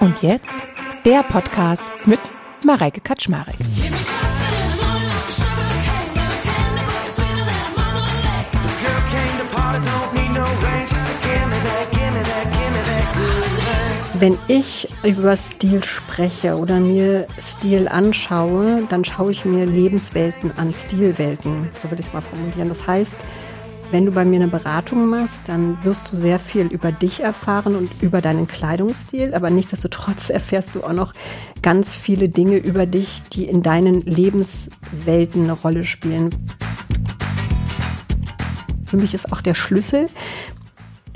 Und jetzt der Podcast mit Mareike Kaczmarek. Wenn ich über Stil spreche oder mir Stil anschaue, dann schaue ich mir Lebenswelten an, Stilwelten, so will ich es mal formulieren. Das heißt, wenn du bei mir eine Beratung machst, dann wirst du sehr viel über dich erfahren und über deinen Kleidungsstil, aber nichtsdestotrotz erfährst du auch noch ganz viele Dinge über dich, die in deinen Lebenswelten eine Rolle spielen. Für mich ist auch der Schlüssel,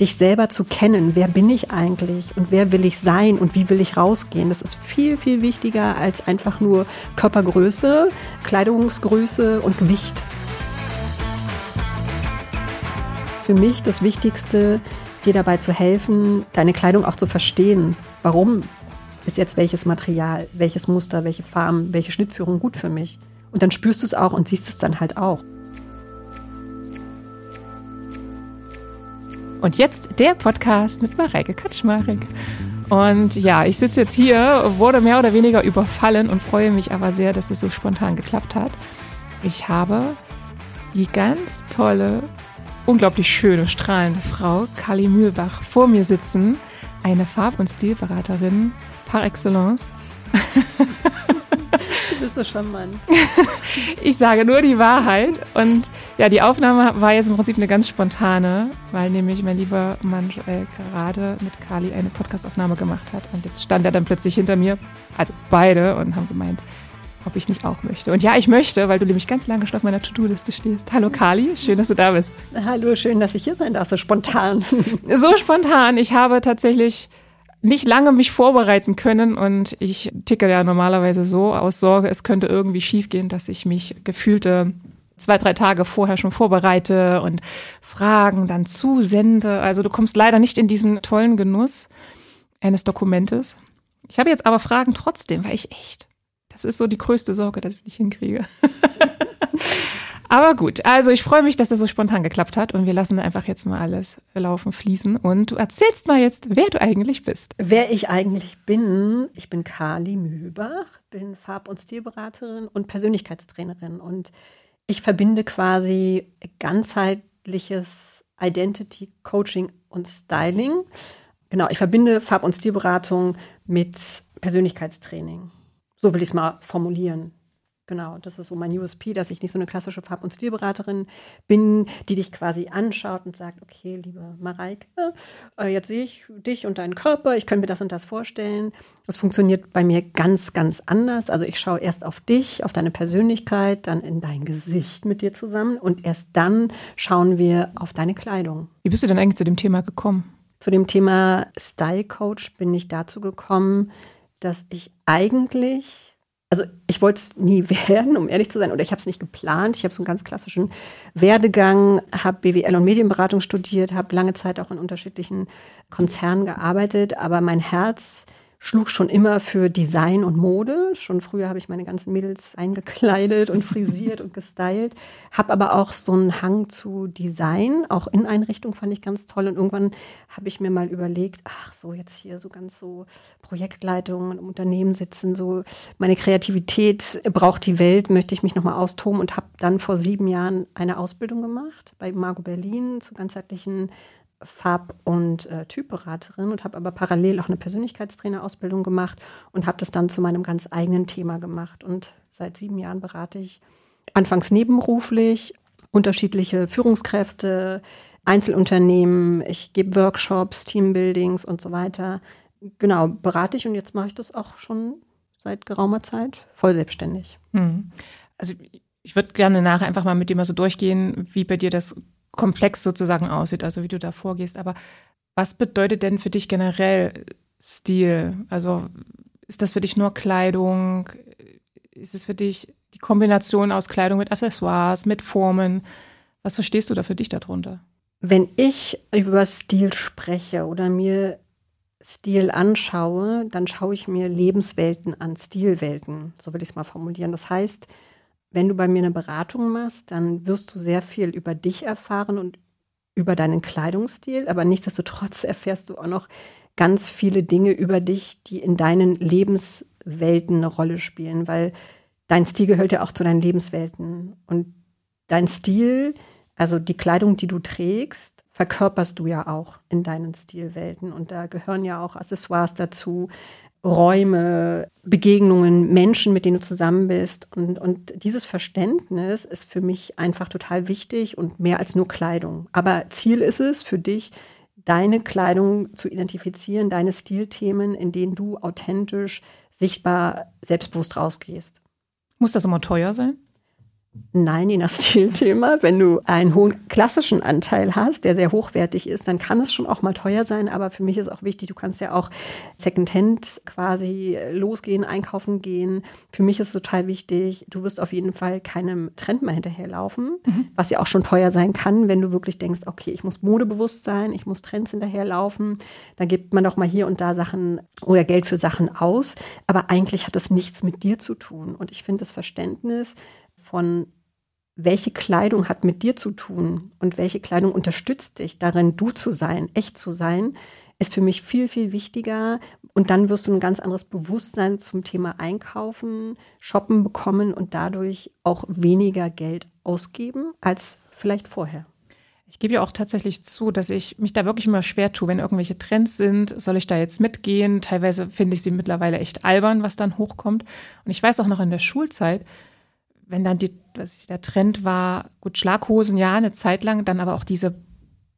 dich selber zu kennen. Wer bin ich eigentlich und wer will ich sein und wie will ich rausgehen? Das ist viel, viel wichtiger als einfach nur Körpergröße, Kleidungsgröße und Gewicht. Für mich das Wichtigste, dir dabei zu helfen, deine Kleidung auch zu verstehen. Warum ist jetzt welches Material, welches Muster, welche Farben, welche Schnittführung gut für mich? Und dann spürst du es auch und siehst es dann halt auch. Und jetzt der Podcast mit Mareike Kaczmarek. Und ja, ich sitze jetzt hier, wurde mehr oder weniger überfallen und freue mich aber sehr, dass es so spontan geklappt hat. Ich habe die ganz tolle, unglaublich schöne, strahlende Frau, Kali Mühlbach, vor mir sitzen. Eine Farb- und Stilberaterin par excellence. Du bist so charmant. Ich sage nur die Wahrheit. Und ja, die Aufnahme war jetzt im Prinzip eine ganz spontane, weil nämlich mein lieber Mann Joel gerade mit Kali eine Podcastaufnahme gemacht hat. Und jetzt stand er dann plötzlich hinter mir, also beide, und haben gemeint, ob ich nicht auch möchte. Und ja, ich möchte, weil du nämlich ganz lange schon auf meiner To-Do-Liste stehst. Hallo Kali, schön, dass du da bist. Hallo, schön, dass ich hier sein darf, so spontan. So spontan. Ich habe tatsächlich nicht lange mich vorbereiten können und ich ticke ja normalerweise so aus Sorge, es könnte irgendwie schiefgehen, dass ich mich gefühlte zwei, drei Tage vorher schon vorbereite und Fragen dann zusende. Also du kommst leider nicht in diesen tollen Genuss eines Dokumentes. Ich habe jetzt aber Fragen trotzdem, weil ich echt, das ist so die größte Sorge, dass ich es nicht hinkriege. Aber gut, also ich freue mich, dass das so spontan geklappt hat und wir lassen einfach jetzt mal alles laufen, fließen und du erzählst mal jetzt, wer du eigentlich bist. Wer ich eigentlich bin, ich bin Kali Mühlbach, bin Farb- und Stilberaterin und Persönlichkeitstrainerin und ich verbinde quasi ganzheitliches Identity Coaching und Styling. Genau, ich verbinde Farb- und Stilberatung mit Persönlichkeitstraining. So will ich es mal formulieren. Genau, das ist so mein USP, dass ich nicht so eine klassische Farb- und Stilberaterin bin, die dich quasi anschaut und sagt, okay, liebe Mareike, äh, jetzt sehe ich dich und deinen Körper, ich könnte mir das und das vorstellen. Das funktioniert bei mir ganz, ganz anders. Also ich schaue erst auf dich, auf deine Persönlichkeit, dann in dein Gesicht mit dir zusammen und erst dann schauen wir auf deine Kleidung. Wie bist du denn eigentlich zu dem Thema gekommen? Zu dem Thema Style Coach bin ich dazu gekommen, dass ich eigentlich also ich wollte es nie werden, um ehrlich zu sein, oder ich habe es nicht geplant. Ich habe so einen ganz klassischen Werdegang, habe BWL und Medienberatung studiert, habe lange Zeit auch in unterschiedlichen Konzernen gearbeitet, aber mein Herz schlug schon immer für Design und Mode. Schon früher habe ich meine ganzen Mädels eingekleidet und frisiert und gestylt. Habe aber auch so einen Hang zu Design, auch in Einrichtung fand ich ganz toll. Und irgendwann habe ich mir mal überlegt, ach so, jetzt hier so ganz so Projektleitungen im Unternehmen sitzen, so meine Kreativität braucht die Welt, möchte ich mich nochmal austoben und habe dann vor sieben Jahren eine Ausbildung gemacht bei Margot Berlin zur ganzheitlichen Farb- und äh, Typberaterin und habe aber parallel auch eine Persönlichkeitstrainerausbildung gemacht und habe das dann zu meinem ganz eigenen Thema gemacht. Und seit sieben Jahren berate ich anfangs nebenberuflich unterschiedliche Führungskräfte, Einzelunternehmen, ich gebe Workshops, Teambuildings und so weiter. Genau, berate ich und jetzt mache ich das auch schon seit geraumer Zeit voll selbstständig. Hm. Also ich würde gerne nachher einfach mal mit dir mal so durchgehen, wie bei dir das komplex sozusagen aussieht, also wie du da vorgehst. Aber was bedeutet denn für dich generell Stil? Also ist das für dich nur Kleidung? Ist es für dich die Kombination aus Kleidung mit Accessoires, mit Formen? Was verstehst du da für dich darunter? Wenn ich über Stil spreche oder mir Stil anschaue, dann schaue ich mir Lebenswelten an, Stilwelten, so will ich es mal formulieren. Das heißt, wenn du bei mir eine Beratung machst, dann wirst du sehr viel über dich erfahren und über deinen Kleidungsstil, aber nichtsdestotrotz erfährst du auch noch ganz viele Dinge über dich, die in deinen Lebenswelten eine Rolle spielen, weil dein Stil gehört ja auch zu deinen Lebenswelten. Und dein Stil, also die Kleidung, die du trägst, verkörperst du ja auch in deinen Stilwelten. Und da gehören ja auch Accessoires dazu, Räume, Begegnungen, Menschen, mit denen du zusammen bist. Und, und dieses Verständnis ist für mich einfach total wichtig und mehr als nur Kleidung. Aber Ziel ist es für dich, deine Kleidung zu identifizieren, deine Stilthemen, in denen du authentisch, sichtbar, selbstbewusst rausgehst. Muss das immer teuer sein? Nein, je nach Stilthema. Wenn du einen hohen klassischen Anteil hast, der sehr hochwertig ist, dann kann es schon auch mal teuer sein. Aber für mich ist auch wichtig, du kannst ja auch Secondhand quasi losgehen, einkaufen gehen. Für mich ist total wichtig, du wirst auf jeden Fall keinem Trend mehr hinterherlaufen, mhm. was ja auch schon teuer sein kann, wenn du wirklich denkst, okay, ich muss modebewusst sein, ich muss Trends hinterherlaufen. Dann gibt man doch mal hier und da Sachen oder Geld für Sachen aus. Aber eigentlich hat das nichts mit dir zu tun. Und ich finde das Verständnis, von welche Kleidung hat mit dir zu tun und welche Kleidung unterstützt dich darin, du zu sein, echt zu sein, ist für mich viel, viel wichtiger. Und dann wirst du ein ganz anderes Bewusstsein zum Thema Einkaufen, Shoppen bekommen und dadurch auch weniger Geld ausgeben als vielleicht vorher. Ich gebe ja auch tatsächlich zu, dass ich mich da wirklich immer schwer tue, wenn irgendwelche Trends sind, soll ich da jetzt mitgehen? Teilweise finde ich sie mittlerweile echt albern, was dann hochkommt. Und ich weiß auch noch in der Schulzeit, wenn dann die, was der Trend war, gut, Schlaghosen, ja, eine Zeit lang, dann aber auch diese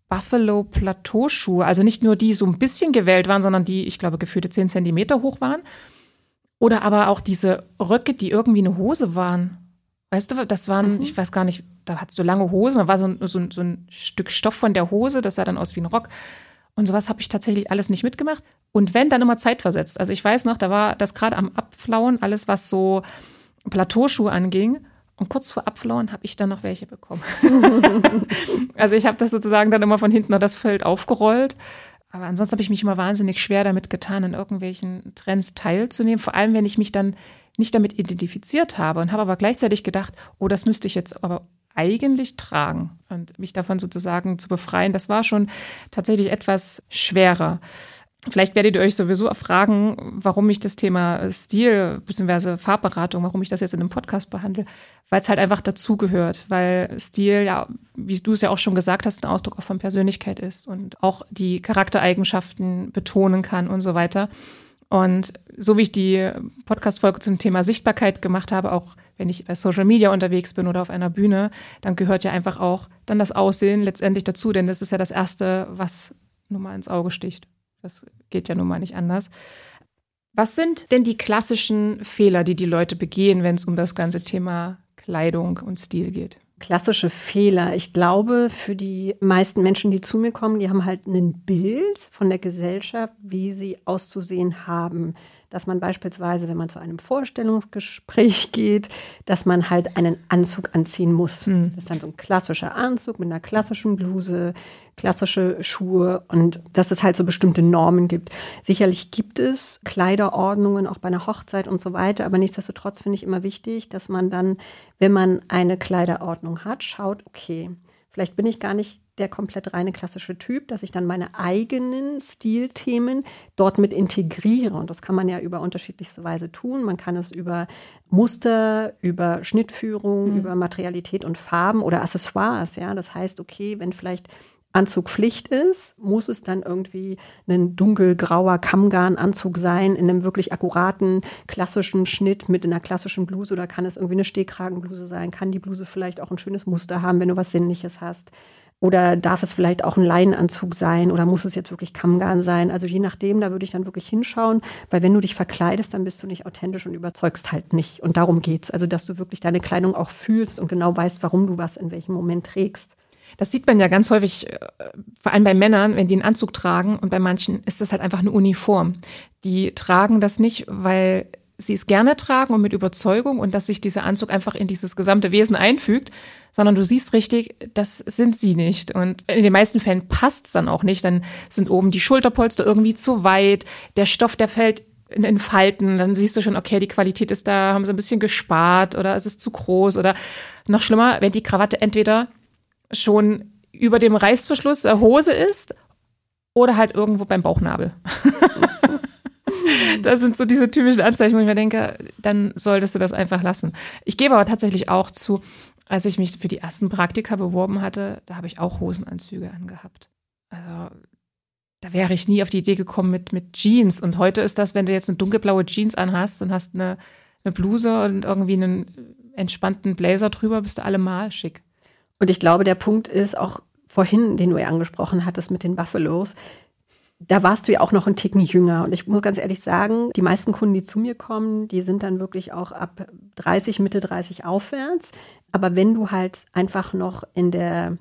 Buffalo Plateauschuhe, also nicht nur die so ein bisschen gewählt waren, sondern die, ich glaube, gefühlte zehn Zentimeter hoch waren. Oder aber auch diese Röcke, die irgendwie eine Hose waren. Weißt du, das waren, mhm. ich weiß gar nicht, da hattest du lange Hosen, da war so, so, so ein Stück Stoff von der Hose, das sah dann aus wie ein Rock. Und sowas habe ich tatsächlich alles nicht mitgemacht. Und wenn, dann immer zeitversetzt. Also ich weiß noch, da war das gerade am Abflauen, alles, was so Plateauschuhe anging. Und kurz vor Abflauen habe ich dann noch welche bekommen. also ich habe das sozusagen dann immer von hinten nach das Feld aufgerollt. Aber ansonsten habe ich mich immer wahnsinnig schwer damit getan, in irgendwelchen Trends teilzunehmen. Vor allem, wenn ich mich dann nicht damit identifiziert habe und habe aber gleichzeitig gedacht, oh, das müsste ich jetzt aber eigentlich tragen und mich davon sozusagen zu befreien. Das war schon tatsächlich etwas schwerer. Vielleicht werdet ihr euch sowieso fragen, warum ich das Thema Stil bzw. Farbberatung, warum ich das jetzt in einem Podcast behandle, weil es halt einfach dazugehört, weil Stil ja, wie du es ja auch schon gesagt hast, ein Ausdruck auch von Persönlichkeit ist und auch die Charaktereigenschaften betonen kann und so weiter. Und so wie ich die Podcast-Folge zum Thema Sichtbarkeit gemacht habe, auch wenn ich bei Social Media unterwegs bin oder auf einer Bühne, dann gehört ja einfach auch dann das Aussehen letztendlich dazu, denn das ist ja das Erste, was nun mal ins Auge sticht. Das geht ja nun mal nicht anders. Was sind denn die klassischen Fehler, die die Leute begehen, wenn es um das ganze Thema Kleidung und Stil geht? Klassische Fehler. Ich glaube, für die meisten Menschen, die zu mir kommen, die haben halt ein Bild von der Gesellschaft, wie sie auszusehen haben dass man beispielsweise, wenn man zu einem Vorstellungsgespräch geht, dass man halt einen Anzug anziehen muss. Mhm. Das ist dann so ein klassischer Anzug mit einer klassischen Bluse, klassische Schuhe und dass es halt so bestimmte Normen gibt. Sicherlich gibt es Kleiderordnungen auch bei einer Hochzeit und so weiter, aber nichtsdestotrotz finde ich immer wichtig, dass man dann, wenn man eine Kleiderordnung hat, schaut, okay, vielleicht bin ich gar nicht der komplett reine klassische Typ, dass ich dann meine eigenen Stilthemen dort mit integriere. Und das kann man ja über unterschiedlichste Weise tun. Man kann es über Muster, über Schnittführung, mhm. über Materialität und Farben oder Accessoires. Ja, das heißt, okay, wenn vielleicht Anzug Pflicht ist, muss es dann irgendwie ein dunkelgrauer Kammgarnanzug sein, in einem wirklich akkuraten, klassischen Schnitt mit einer klassischen Bluse oder kann es irgendwie eine Stehkragenbluse sein? Kann die Bluse vielleicht auch ein schönes Muster haben, wenn du was Sinnliches hast? Oder darf es vielleicht auch ein Leinenanzug sein oder muss es jetzt wirklich Kammgarn sein? Also je nachdem, da würde ich dann wirklich hinschauen, weil wenn du dich verkleidest, dann bist du nicht authentisch und überzeugst halt nicht. Und darum geht's. Also, dass du wirklich deine Kleidung auch fühlst und genau weißt, warum du was in welchem Moment trägst. Das sieht man ja ganz häufig, äh, vor allem bei Männern, wenn die einen Anzug tragen und bei manchen ist das halt einfach eine Uniform. Die tragen das nicht, weil sie es gerne tragen und mit Überzeugung und dass sich dieser Anzug einfach in dieses gesamte Wesen einfügt, sondern du siehst richtig, das sind sie nicht. Und in den meisten Fällen passt es dann auch nicht. Dann sind oben die Schulterpolster irgendwie zu weit, der Stoff, der fällt in, in Falten, dann siehst du schon, okay, die Qualität ist da, haben sie ein bisschen gespart oder es ist zu groß oder noch schlimmer, wenn die Krawatte entweder schon über dem Reißverschluss der Hose ist oder halt irgendwo beim Bauchnabel. das sind so diese typischen Anzeichen, wo ich mir denke, dann solltest du das einfach lassen. Ich gebe aber tatsächlich auch zu, als ich mich für die ersten Praktika beworben hatte, da habe ich auch Hosenanzüge angehabt. Also da wäre ich nie auf die Idee gekommen mit, mit Jeans. Und heute ist das, wenn du jetzt eine dunkelblaue Jeans anhast und hast eine, eine Bluse und irgendwie einen entspannten Blazer drüber, bist du allemal schick. Und ich glaube, der Punkt ist auch vorhin, den du ja angesprochen hattest mit den Buffalos, da warst du ja auch noch einen Ticken jünger. Und ich muss ganz ehrlich sagen, die meisten Kunden, die zu mir kommen, die sind dann wirklich auch ab 30, Mitte 30 aufwärts. Aber wenn du halt einfach noch in der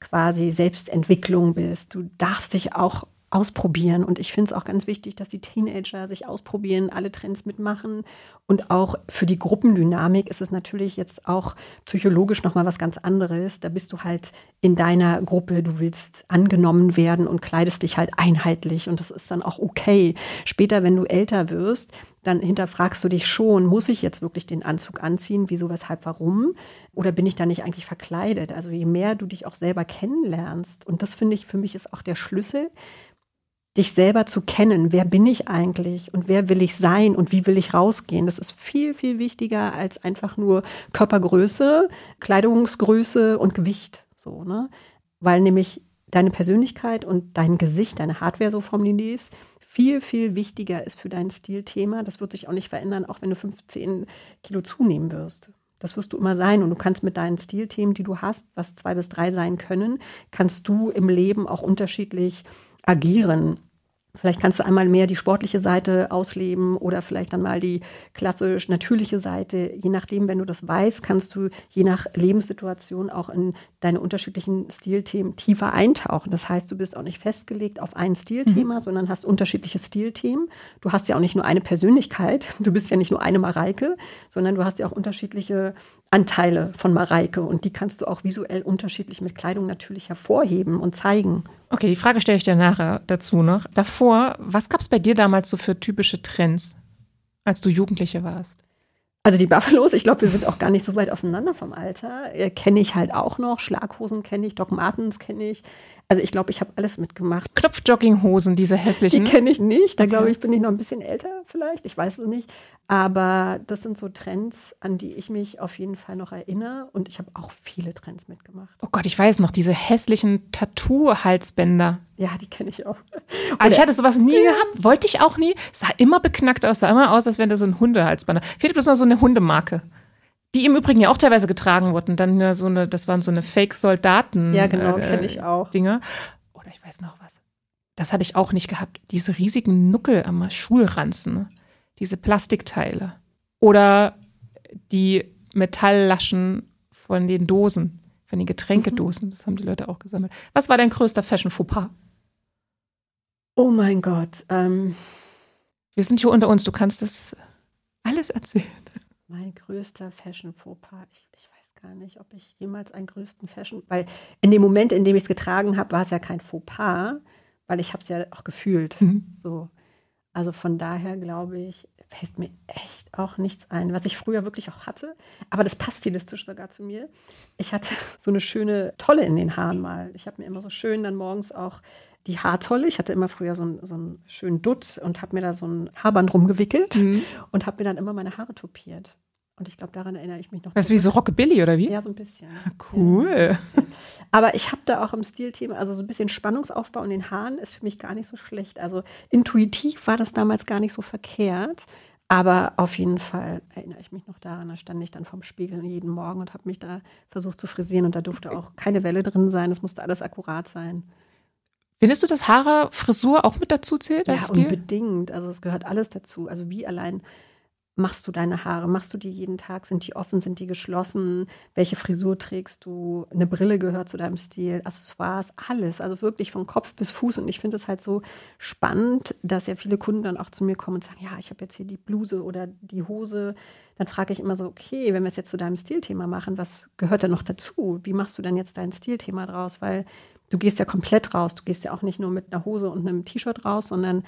quasi Selbstentwicklung bist, du darfst dich auch ausprobieren. Und ich finde es auch ganz wichtig, dass die Teenager sich ausprobieren, alle Trends mitmachen. Und auch für die Gruppendynamik ist es natürlich jetzt auch psychologisch nochmal was ganz anderes. Da bist du halt in deiner Gruppe, du willst angenommen werden und kleidest dich halt einheitlich. Und das ist dann auch okay. Später, wenn du älter wirst, dann hinterfragst du dich schon, muss ich jetzt wirklich den Anzug anziehen? Wieso, weshalb, warum? Oder bin ich da nicht eigentlich verkleidet? Also je mehr du dich auch selber kennenlernst, und das finde ich für mich ist auch der Schlüssel, dich selber zu kennen. Wer bin ich eigentlich und wer will ich sein und wie will ich rausgehen? Das ist viel, viel wichtiger als einfach nur Körpergröße, Kleidungsgröße und Gewicht. So, ne? Weil nämlich deine Persönlichkeit und dein Gesicht, deine Hardware, so formuliert ist, viel, viel wichtiger ist für dein Stilthema. Das wird sich auch nicht verändern, auch wenn du 15 Kilo zunehmen wirst. Das wirst du immer sein. Und du kannst mit deinen Stilthemen, die du hast, was zwei bis drei sein können, kannst du im Leben auch unterschiedlich agieren. Vielleicht kannst du einmal mehr die sportliche Seite ausleben oder vielleicht dann mal die klassisch natürliche Seite. Je nachdem, wenn du das weißt, kannst du je nach Lebenssituation auch in deine unterschiedlichen Stilthemen tiefer eintauchen. Das heißt, du bist auch nicht festgelegt auf ein Stilthema, mhm. sondern hast unterschiedliche Stilthemen. Du hast ja auch nicht nur eine Persönlichkeit. Du bist ja nicht nur eine Mareike, sondern du hast ja auch unterschiedliche Anteile von Mareike und die kannst du auch visuell unterschiedlich mit Kleidung natürlich hervorheben und zeigen. Okay, die Frage stelle ich dir nachher dazu noch. Davor, was gab es bei dir damals so für typische Trends, als du Jugendliche warst? Also die Buffalos, ich glaube, wir sind auch gar nicht so weit auseinander vom Alter. Äh, kenne ich halt auch noch. Schlaghosen kenne ich, Doc Martens kenne ich. Also ich glaube, ich habe alles mitgemacht. Knopfjogginghosen, diese hässlichen. Die kenne ich nicht. Da okay. glaube ich, bin ich noch ein bisschen älter vielleicht. Ich weiß es nicht. Aber das sind so Trends, an die ich mich auf jeden Fall noch erinnere. Und ich habe auch viele Trends mitgemacht. Oh Gott, ich weiß noch, diese hässlichen Tattoo-Halsbänder. Ja, die kenne ich auch. Also ich hatte sowas nie ja. gehabt, wollte ich auch nie. Sah immer beknackt aus, sah immer aus, als wäre da so ein Hundehalsband. Fehlt bloß noch so eine Hundemarke. Die im Übrigen ja auch teilweise getragen wurden. Dann ja so eine, das waren so eine Fake-Soldaten. Ja, genau, äh, kenne ich auch. Dinge. Oder ich weiß noch was. Das hatte ich auch nicht gehabt. Diese riesigen Nuckel am Schulranzen. Diese Plastikteile. Oder die Metalllaschen von den Dosen, von den Getränkedosen. Das haben die Leute auch gesammelt. Was war dein größter Fashion-Fauxpas? Oh mein Gott. Ähm, Wir sind hier unter uns. Du kannst das alles erzählen. Mein größter Fashion-Fauxpas. Ich, ich, weiß gar nicht, ob ich jemals einen größten Fashion, weil in dem Moment, in dem ich es getragen habe, war es ja kein Fauxpas, weil ich habe es ja auch gefühlt. Mhm. So. Also von daher glaube ich, fällt mir echt auch nichts ein, was ich früher wirklich auch hatte. Aber das passt stilistisch sogar zu mir. Ich hatte so eine schöne Tolle in den Haaren mal. Ich habe mir immer so schön dann morgens auch die Haartolle. Ich hatte immer früher so einen, so einen schönen Dutt und habe mir da so ein Haarband rumgewickelt mhm. und habe mir dann immer meine Haare topiert. Und ich glaube, daran erinnere ich mich noch. Weißt du, wie so Rockabilly oder wie? Ja, so ein bisschen. Ah, cool. Ja, bisschen. Aber ich habe da auch im Stilthema, also so ein bisschen Spannungsaufbau in den Haaren ist für mich gar nicht so schlecht. Also intuitiv war das damals gar nicht so verkehrt. Aber auf jeden Fall erinnere ich mich noch daran, da stand ich dann vorm Spiegel jeden Morgen und habe mich da versucht zu frisieren und da durfte auch keine Welle drin sein, es musste alles akkurat sein. Findest du, dass Haare, Frisur auch mit dazu zählt? Ja, unbedingt. Also es gehört alles dazu. Also wie allein machst du deine Haare? Machst du die jeden Tag? Sind die offen? Sind die geschlossen? Welche Frisur trägst du? Eine Brille gehört zu deinem Stil, Accessoires, alles. Also wirklich von Kopf bis Fuß. Und ich finde es halt so spannend, dass ja viele Kunden dann auch zu mir kommen und sagen, ja, ich habe jetzt hier die Bluse oder die Hose. Dann frage ich immer so, okay, wenn wir es jetzt zu deinem Stilthema machen, was gehört da noch dazu? Wie machst du denn jetzt dein Stilthema draus? Weil du gehst ja komplett raus. Du gehst ja auch nicht nur mit einer Hose und einem T-Shirt raus, sondern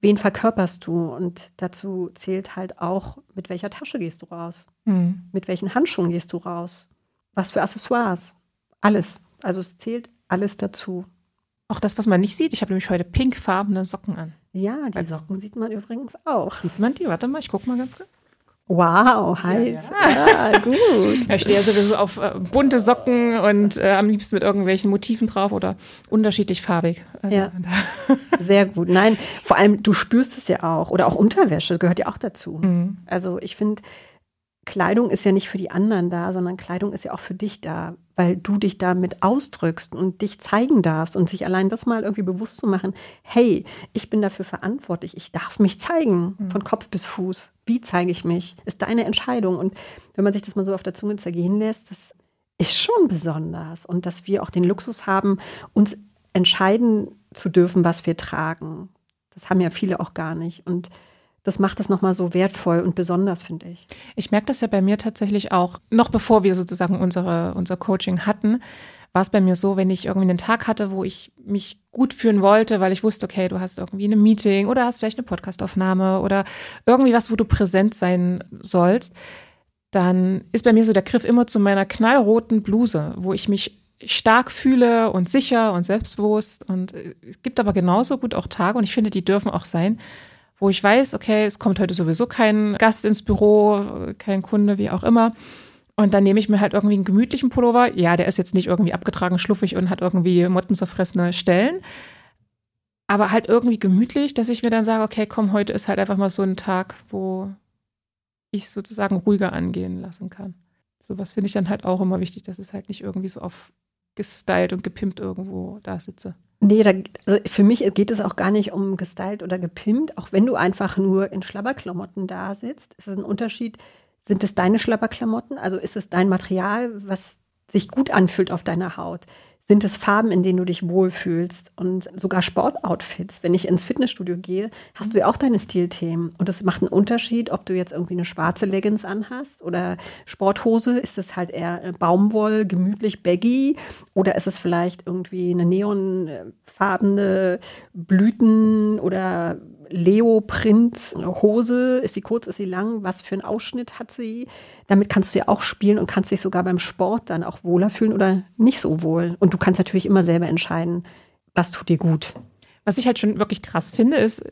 wen verkörperst du? Und dazu zählt halt auch, mit welcher Tasche gehst du raus? Mhm. Mit welchen Handschuhen gehst du raus? Was für Accessoires? Alles. Also es zählt alles dazu. Auch das, was man nicht sieht. Ich habe nämlich heute pinkfarbene Socken an. Ja, die Socken sieht man übrigens auch. Sieht man die? Warte mal, ich gucke mal ganz kurz. Wow, heiß. Ja, ja. ja gut. Ich stehe sowieso auf äh, bunte Socken und äh, am liebsten mit irgendwelchen Motiven drauf oder unterschiedlich farbig. Also, ja. Sehr gut. Nein, vor allem du spürst es ja auch. Oder auch Unterwäsche gehört ja auch dazu. Mhm. Also ich finde, Kleidung ist ja nicht für die anderen da, sondern Kleidung ist ja auch für dich da, weil du dich damit ausdrückst und dich zeigen darfst und sich allein das mal irgendwie bewusst zu machen, hey, ich bin dafür verantwortlich, ich darf mich zeigen, mhm. von Kopf bis Fuß. Wie zeige ich mich? Ist deine Entscheidung. Und wenn man sich das mal so auf der Zunge zergehen lässt, das ist schon besonders. Und dass wir auch den Luxus haben, uns entscheiden zu dürfen, was wir tragen. Das haben ja viele auch gar nicht. Und das macht das nochmal so wertvoll und besonders, finde ich. Ich merke das ja bei mir tatsächlich auch, noch bevor wir sozusagen unsere, unser Coaching hatten, war es bei mir so, wenn ich irgendwie einen Tag hatte, wo ich mich gut fühlen wollte, weil ich wusste, okay, du hast irgendwie ein Meeting oder hast vielleicht eine Podcastaufnahme oder irgendwie was, wo du präsent sein sollst, dann ist bei mir so der Griff immer zu meiner knallroten Bluse, wo ich mich stark fühle und sicher und selbstbewusst. Und es gibt aber genauso gut auch Tage, und ich finde, die dürfen auch sein, wo ich weiß, okay, es kommt heute sowieso kein Gast ins Büro, kein Kunde, wie auch immer. Und dann nehme ich mir halt irgendwie einen gemütlichen Pullover. Ja, der ist jetzt nicht irgendwie abgetragen, schluffig und hat irgendwie mottenzerfressene Stellen. Aber halt irgendwie gemütlich, dass ich mir dann sage, okay, komm, heute ist halt einfach mal so ein Tag, wo ich sozusagen ruhiger angehen lassen kann. Sowas finde ich dann halt auch immer wichtig, dass es halt nicht irgendwie so auf gestylt und gepimpt irgendwo da sitze. Nee, da, also für mich geht es auch gar nicht um gestylt oder gepimpt. Auch wenn du einfach nur in Schlabberklamotten da sitzt, ist es ein Unterschied. Sind es deine Schlabberklamotten? Also ist es dein Material, was sich gut anfühlt auf deiner Haut? sind es Farben, in denen du dich wohlfühlst und sogar Sportoutfits. Wenn ich ins Fitnessstudio gehe, hast du ja auch deine Stilthemen. Und es macht einen Unterschied, ob du jetzt irgendwie eine schwarze Leggings anhast oder Sporthose. Ist es halt eher äh, Baumwoll, gemütlich, baggy? Oder ist es vielleicht irgendwie eine neonfarbene Blüten- oder Leoprint-Hose. Ist sie kurz, ist sie lang? Was für einen Ausschnitt hat sie? Damit kannst du ja auch spielen und kannst dich sogar beim Sport dann auch wohler fühlen oder nicht so wohl. Und du kannst natürlich immer selber entscheiden, was tut dir gut. Was ich halt schon wirklich krass finde, ist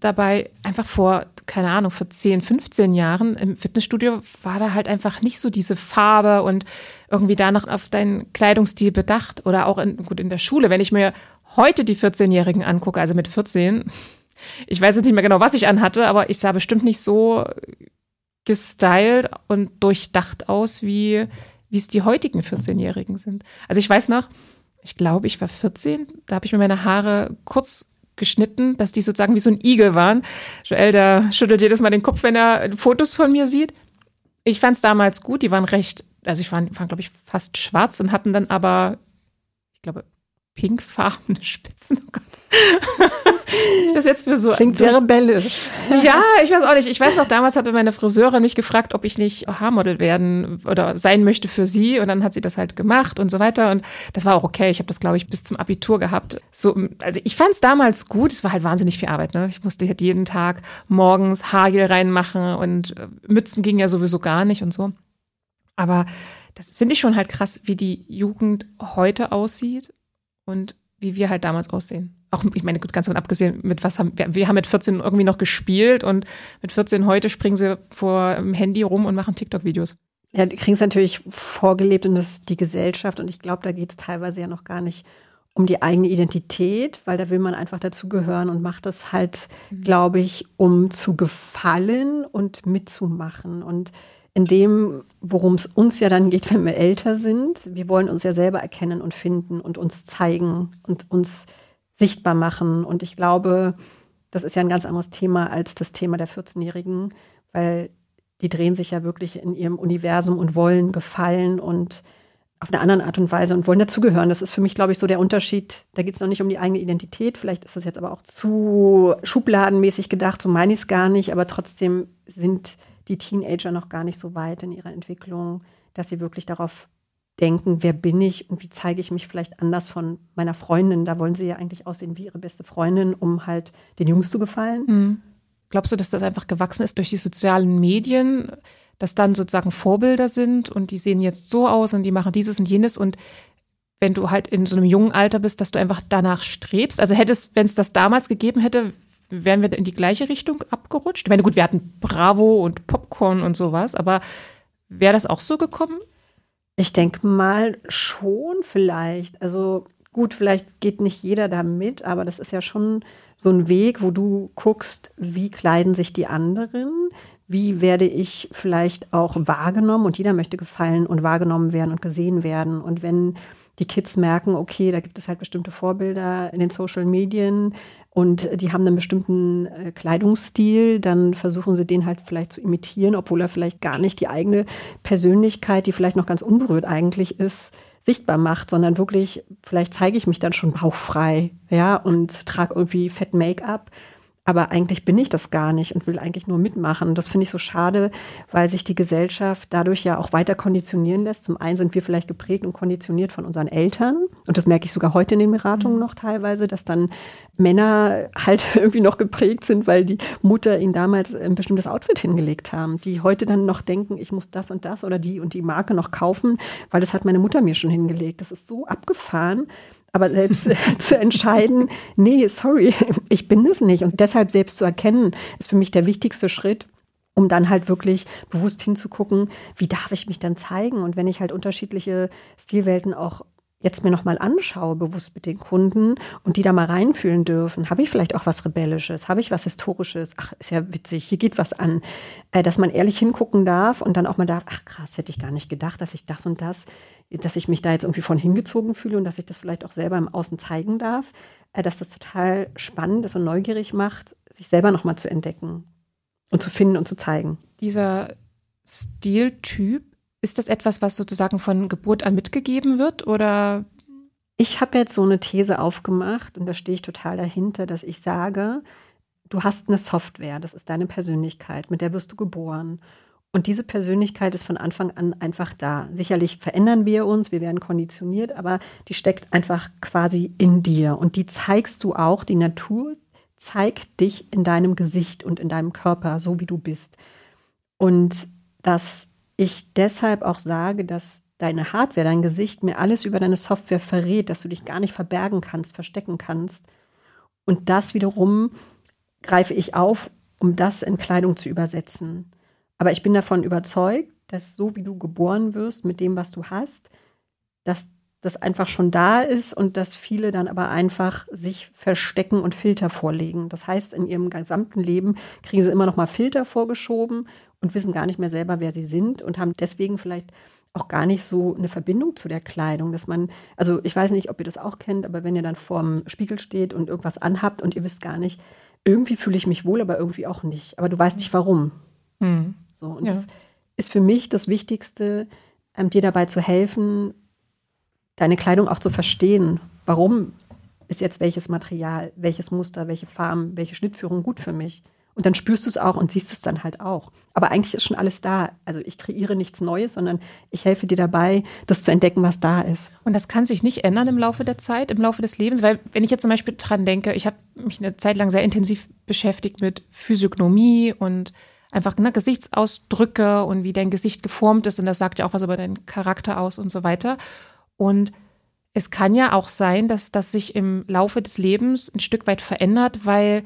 dabei einfach vor, keine Ahnung, vor 10, 15 Jahren im Fitnessstudio war da halt einfach nicht so diese Farbe und irgendwie danach auf deinen Kleidungsstil bedacht oder auch in, gut in der Schule. Wenn ich mir heute die 14-Jährigen angucke, also mit 14, ich weiß jetzt nicht mehr genau, was ich anhatte, aber ich sah bestimmt nicht so gestylt und durchdacht aus, wie, wie es die heutigen 14-Jährigen sind. Also ich weiß noch, ich glaube, ich war 14, da habe ich mir meine Haare kurz geschnitten, dass die sozusagen wie so ein Igel waren. Joel, der schüttelt jedes Mal den Kopf, wenn er Fotos von mir sieht. Ich fand es damals gut, die waren recht, also ich waren, waren glaube ich, fast schwarz und hatten dann aber, ich glaube, pinkfarbene Spitzen. Oh Gott. das jetzt mir so. Klingt sehr rebellisch. Ja, ich weiß auch nicht. Ich weiß noch, damals hatte meine Friseurin mich gefragt, ob ich nicht Haarmodel werden oder sein möchte für sie. Und dann hat sie das halt gemacht und so weiter. Und das war auch okay. Ich habe das, glaube ich, bis zum Abitur gehabt. So, also ich fand es damals gut. Es war halt wahnsinnig viel Arbeit. Ne? Ich musste halt jeden Tag morgens Haargel reinmachen und äh, Mützen ging ja sowieso gar nicht und so. Aber das finde ich schon halt krass, wie die Jugend heute aussieht und wie wir halt damals aussehen. Auch, ich meine, ganz davon abgesehen, mit was haben wir, wir haben mit 14 irgendwie noch gespielt und mit 14 heute springen sie vor dem Handy rum und machen TikTok-Videos. Ja, die kriegen es natürlich vorgelebt und das ist die Gesellschaft und ich glaube, da geht es teilweise ja noch gar nicht um die eigene Identität, weil da will man einfach dazugehören und macht das halt, mhm. glaube ich, um zu gefallen und mitzumachen. Und in dem, worum es uns ja dann geht, wenn wir älter sind. Wir wollen uns ja selber erkennen und finden und uns zeigen und uns sichtbar machen. Und ich glaube, das ist ja ein ganz anderes Thema als das Thema der 14-Jährigen, weil die drehen sich ja wirklich in ihrem Universum und wollen gefallen und auf eine andere Art und Weise und wollen dazugehören. Das ist für mich, glaube ich, so der Unterschied. Da geht es noch nicht um die eigene Identität. Vielleicht ist das jetzt aber auch zu schubladenmäßig gedacht, so meine ich es gar nicht, aber trotzdem sind die Teenager noch gar nicht so weit in ihrer Entwicklung, dass sie wirklich darauf denken, wer bin ich und wie zeige ich mich vielleicht anders von meiner Freundin. Da wollen sie ja eigentlich aussehen wie ihre beste Freundin, um halt den Jungs zu gefallen. Mhm. Glaubst du, dass das einfach gewachsen ist durch die sozialen Medien, dass dann sozusagen Vorbilder sind und die sehen jetzt so aus und die machen dieses und jenes und wenn du halt in so einem jungen Alter bist, dass du einfach danach strebst? Also hättest, wenn es das damals gegeben hätte, wären wir in die gleiche Richtung abgerutscht? Ich meine, gut, wir hatten Bravo und Popcorn und sowas, aber wäre das auch so gekommen? Ich denke mal schon vielleicht. Also gut, vielleicht geht nicht jeder da mit, aber das ist ja schon so ein Weg, wo du guckst, wie kleiden sich die anderen, wie werde ich vielleicht auch wahrgenommen und jeder möchte gefallen und wahrgenommen werden und gesehen werden. Und wenn die Kids merken, okay, da gibt es halt bestimmte Vorbilder in den Social Medien und die haben einen bestimmten äh, Kleidungsstil, dann versuchen sie den halt vielleicht zu imitieren, obwohl er vielleicht gar nicht die eigene Persönlichkeit, die vielleicht noch ganz unberührt eigentlich ist, sichtbar macht, sondern wirklich, vielleicht zeige ich mich dann schon bauchfrei, ja, und trage irgendwie fett Make-up aber eigentlich bin ich das gar nicht und will eigentlich nur mitmachen. Das finde ich so schade, weil sich die Gesellschaft dadurch ja auch weiter konditionieren lässt. Zum einen sind wir vielleicht geprägt und konditioniert von unseren Eltern. Und das merke ich sogar heute in den Beratungen mhm. noch teilweise, dass dann Männer halt irgendwie noch geprägt sind, weil die Mutter ihnen damals ein bestimmtes Outfit hingelegt haben. Die heute dann noch denken, ich muss das und das oder die und die Marke noch kaufen, weil das hat meine Mutter mir schon hingelegt. Das ist so abgefahren aber selbst zu entscheiden, nee, sorry, ich bin es nicht. Und deshalb selbst zu erkennen, ist für mich der wichtigste Schritt, um dann halt wirklich bewusst hinzugucken, wie darf ich mich dann zeigen? Und wenn ich halt unterschiedliche Stilwelten auch jetzt mir nochmal anschaue, bewusst mit den Kunden und die da mal reinfühlen dürfen, habe ich vielleicht auch was Rebellisches, habe ich was Historisches, ach, ist ja witzig, hier geht was an, äh, dass man ehrlich hingucken darf und dann auch mal darf, ach krass, hätte ich gar nicht gedacht, dass ich das und das, dass ich mich da jetzt irgendwie von hingezogen fühle und dass ich das vielleicht auch selber im Außen zeigen darf, äh, dass das total spannend ist und neugierig macht, sich selber nochmal zu entdecken und zu finden und zu zeigen. Dieser Stiltyp ist das etwas, was sozusagen von Geburt an mitgegeben wird oder? Ich habe jetzt so eine These aufgemacht und da stehe ich total dahinter, dass ich sage, du hast eine Software, das ist deine Persönlichkeit, mit der wirst du geboren. Und diese Persönlichkeit ist von Anfang an einfach da. Sicherlich verändern wir uns, wir werden konditioniert, aber die steckt einfach quasi in dir. Und die zeigst du auch, die Natur zeigt dich in deinem Gesicht und in deinem Körper, so wie du bist. Und das ich deshalb auch sage, dass deine Hardware, dein Gesicht mir alles über deine Software verrät, dass du dich gar nicht verbergen kannst, verstecken kannst. Und das wiederum greife ich auf, um das in Kleidung zu übersetzen. Aber ich bin davon überzeugt, dass so wie du geboren wirst mit dem, was du hast, dass das einfach schon da ist und dass viele dann aber einfach sich verstecken und Filter vorlegen. Das heißt, in ihrem gesamten Leben kriegen sie immer noch mal Filter vorgeschoben und wissen gar nicht mehr selber, wer sie sind und haben deswegen vielleicht auch gar nicht so eine Verbindung zu der Kleidung, dass man, also ich weiß nicht, ob ihr das auch kennt, aber wenn ihr dann vorm Spiegel steht und irgendwas anhabt und ihr wisst gar nicht, irgendwie fühle ich mich wohl, aber irgendwie auch nicht. Aber du weißt nicht warum. Mhm. So, und ja. das ist für mich das Wichtigste, ähm, dir dabei zu helfen, deine Kleidung auch zu verstehen. Warum ist jetzt welches Material, welches Muster, welche Farben, welche Schnittführung gut für mich? Und dann spürst du es auch und siehst es dann halt auch. Aber eigentlich ist schon alles da. Also ich kreiere nichts Neues, sondern ich helfe dir dabei, das zu entdecken, was da ist. Und das kann sich nicht ändern im Laufe der Zeit, im Laufe des Lebens, weil wenn ich jetzt zum Beispiel dran denke, ich habe mich eine Zeit lang sehr intensiv beschäftigt mit Physiognomie und einfach ne, Gesichtsausdrücke und wie dein Gesicht geformt ist. Und das sagt ja auch was über deinen Charakter aus und so weiter. Und es kann ja auch sein, dass das sich im Laufe des Lebens ein Stück weit verändert, weil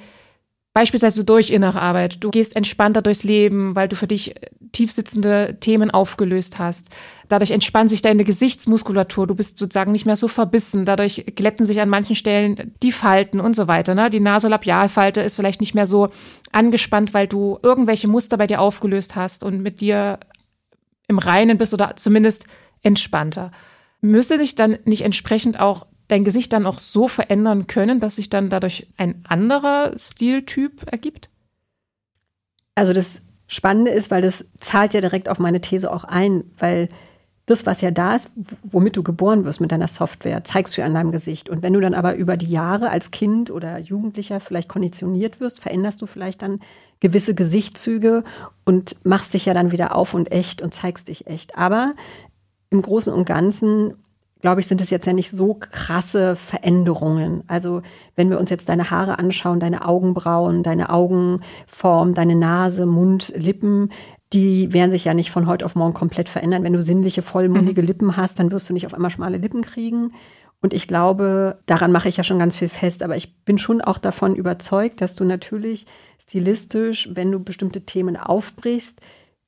Beispielsweise durch innere Arbeit. Du gehst entspannter durchs Leben, weil du für dich äh, tiefsitzende Themen aufgelöst hast. Dadurch entspannt sich deine Gesichtsmuskulatur. Du bist sozusagen nicht mehr so verbissen. Dadurch glätten sich an manchen Stellen die Falten und so weiter. Ne? Die Nasolabialfalte ist vielleicht nicht mehr so angespannt, weil du irgendwelche Muster bei dir aufgelöst hast und mit dir im Reinen bist oder zumindest entspannter. Müsste dich dann nicht entsprechend auch dein Gesicht dann auch so verändern können, dass sich dann dadurch ein anderer Stiltyp ergibt? Also das Spannende ist, weil das zahlt ja direkt auf meine These auch ein, weil das, was ja da ist, womit du geboren wirst mit deiner Software, zeigst du an deinem Gesicht. Und wenn du dann aber über die Jahre als Kind oder Jugendlicher vielleicht konditioniert wirst, veränderst du vielleicht dann gewisse Gesichtszüge und machst dich ja dann wieder auf und echt und zeigst dich echt. Aber im Großen und Ganzen glaube ich, sind es jetzt ja nicht so krasse Veränderungen. Also wenn wir uns jetzt deine Haare anschauen, deine Augenbrauen, deine Augenform, deine Nase, Mund, Lippen, die werden sich ja nicht von heute auf morgen komplett verändern. Wenn du sinnliche, vollmundige mhm. Lippen hast, dann wirst du nicht auf einmal schmale Lippen kriegen. Und ich glaube, daran mache ich ja schon ganz viel fest, aber ich bin schon auch davon überzeugt, dass du natürlich stilistisch, wenn du bestimmte Themen aufbrichst,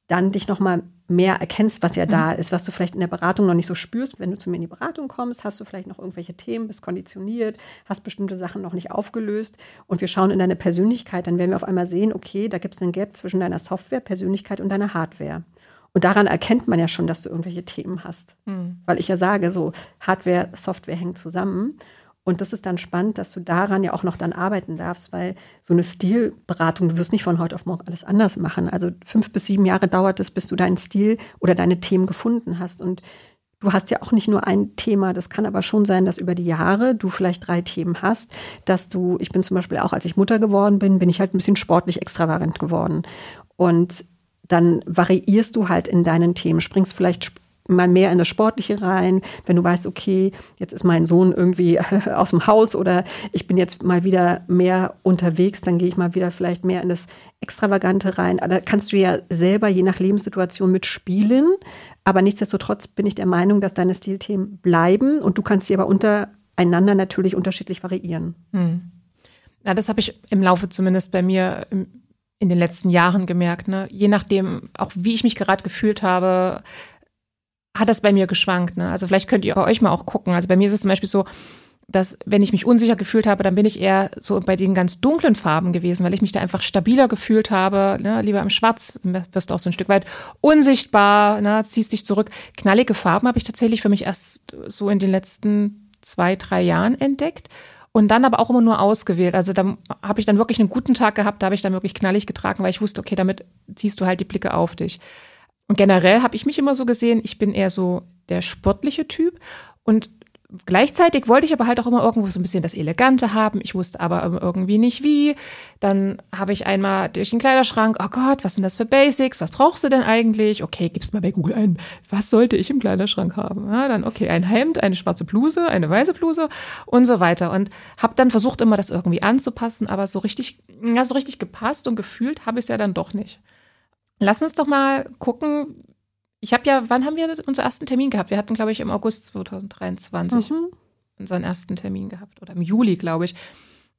dann dich nochmal mehr erkennst, was ja mhm. da ist, was du vielleicht in der Beratung noch nicht so spürst. Wenn du zu mir in die Beratung kommst, hast du vielleicht noch irgendwelche Themen, bist konditioniert, hast bestimmte Sachen noch nicht aufgelöst und wir schauen in deine Persönlichkeit, dann werden wir auf einmal sehen, okay, da gibt es einen Gap zwischen deiner Software, Persönlichkeit und deiner Hardware. Und daran erkennt man ja schon, dass du irgendwelche Themen hast. Mhm. Weil ich ja sage, so Hardware, Software hängen zusammen. Und das ist dann spannend, dass du daran ja auch noch dann arbeiten darfst, weil so eine Stilberatung, du wirst nicht von heute auf morgen alles anders machen. Also fünf bis sieben Jahre dauert es, bis du deinen Stil oder deine Themen gefunden hast. Und du hast ja auch nicht nur ein Thema. Das kann aber schon sein, dass über die Jahre du vielleicht drei Themen hast, dass du, ich bin zum Beispiel auch, als ich Mutter geworden bin, bin ich halt ein bisschen sportlich extravagant geworden. Und dann variierst du halt in deinen Themen, springst vielleicht mal mehr in das Sportliche rein, wenn du weißt, okay, jetzt ist mein Sohn irgendwie aus dem Haus oder ich bin jetzt mal wieder mehr unterwegs, dann gehe ich mal wieder vielleicht mehr in das Extravagante rein. Da kannst du ja selber je nach Lebenssituation mitspielen, aber nichtsdestotrotz bin ich der Meinung, dass deine Stilthemen bleiben und du kannst sie aber untereinander natürlich unterschiedlich variieren. Hm. Ja, das habe ich im Laufe zumindest bei mir in den letzten Jahren gemerkt. Ne? Je nachdem, auch wie ich mich gerade gefühlt habe, hat das bei mir geschwankt. Ne? Also vielleicht könnt ihr bei euch mal auch gucken. Also bei mir ist es zum Beispiel so, dass wenn ich mich unsicher gefühlt habe, dann bin ich eher so bei den ganz dunklen Farben gewesen, weil ich mich da einfach stabiler gefühlt habe. Ne? Lieber im Schwarz wirst du auch so ein Stück weit unsichtbar, ne? ziehst dich zurück. Knallige Farben habe ich tatsächlich für mich erst so in den letzten zwei, drei Jahren entdeckt und dann aber auch immer nur ausgewählt. Also da habe ich dann wirklich einen guten Tag gehabt, da habe ich dann wirklich knallig getragen, weil ich wusste, okay, damit ziehst du halt die Blicke auf dich. Und generell habe ich mich immer so gesehen, ich bin eher so der sportliche Typ und Gleichzeitig wollte ich aber halt auch immer irgendwo so ein bisschen das Elegante haben. Ich wusste aber irgendwie nicht wie. Dann habe ich einmal durch den Kleiderschrank, oh Gott, was sind das für Basics? Was brauchst du denn eigentlich? Okay, gib's mal bei Google ein. Was sollte ich im Kleiderschrank haben? Ja, dann, okay, ein Hemd, eine schwarze Bluse, eine weiße Bluse und so weiter. Und habe dann versucht, immer das irgendwie anzupassen, aber so richtig, ja, so richtig gepasst und gefühlt habe ich es ja dann doch nicht. Lass uns doch mal gucken, ich habe ja, wann haben wir unseren ersten Termin gehabt? Wir hatten, glaube ich, im August 2023 mhm. unseren ersten Termin gehabt oder im Juli, glaube ich.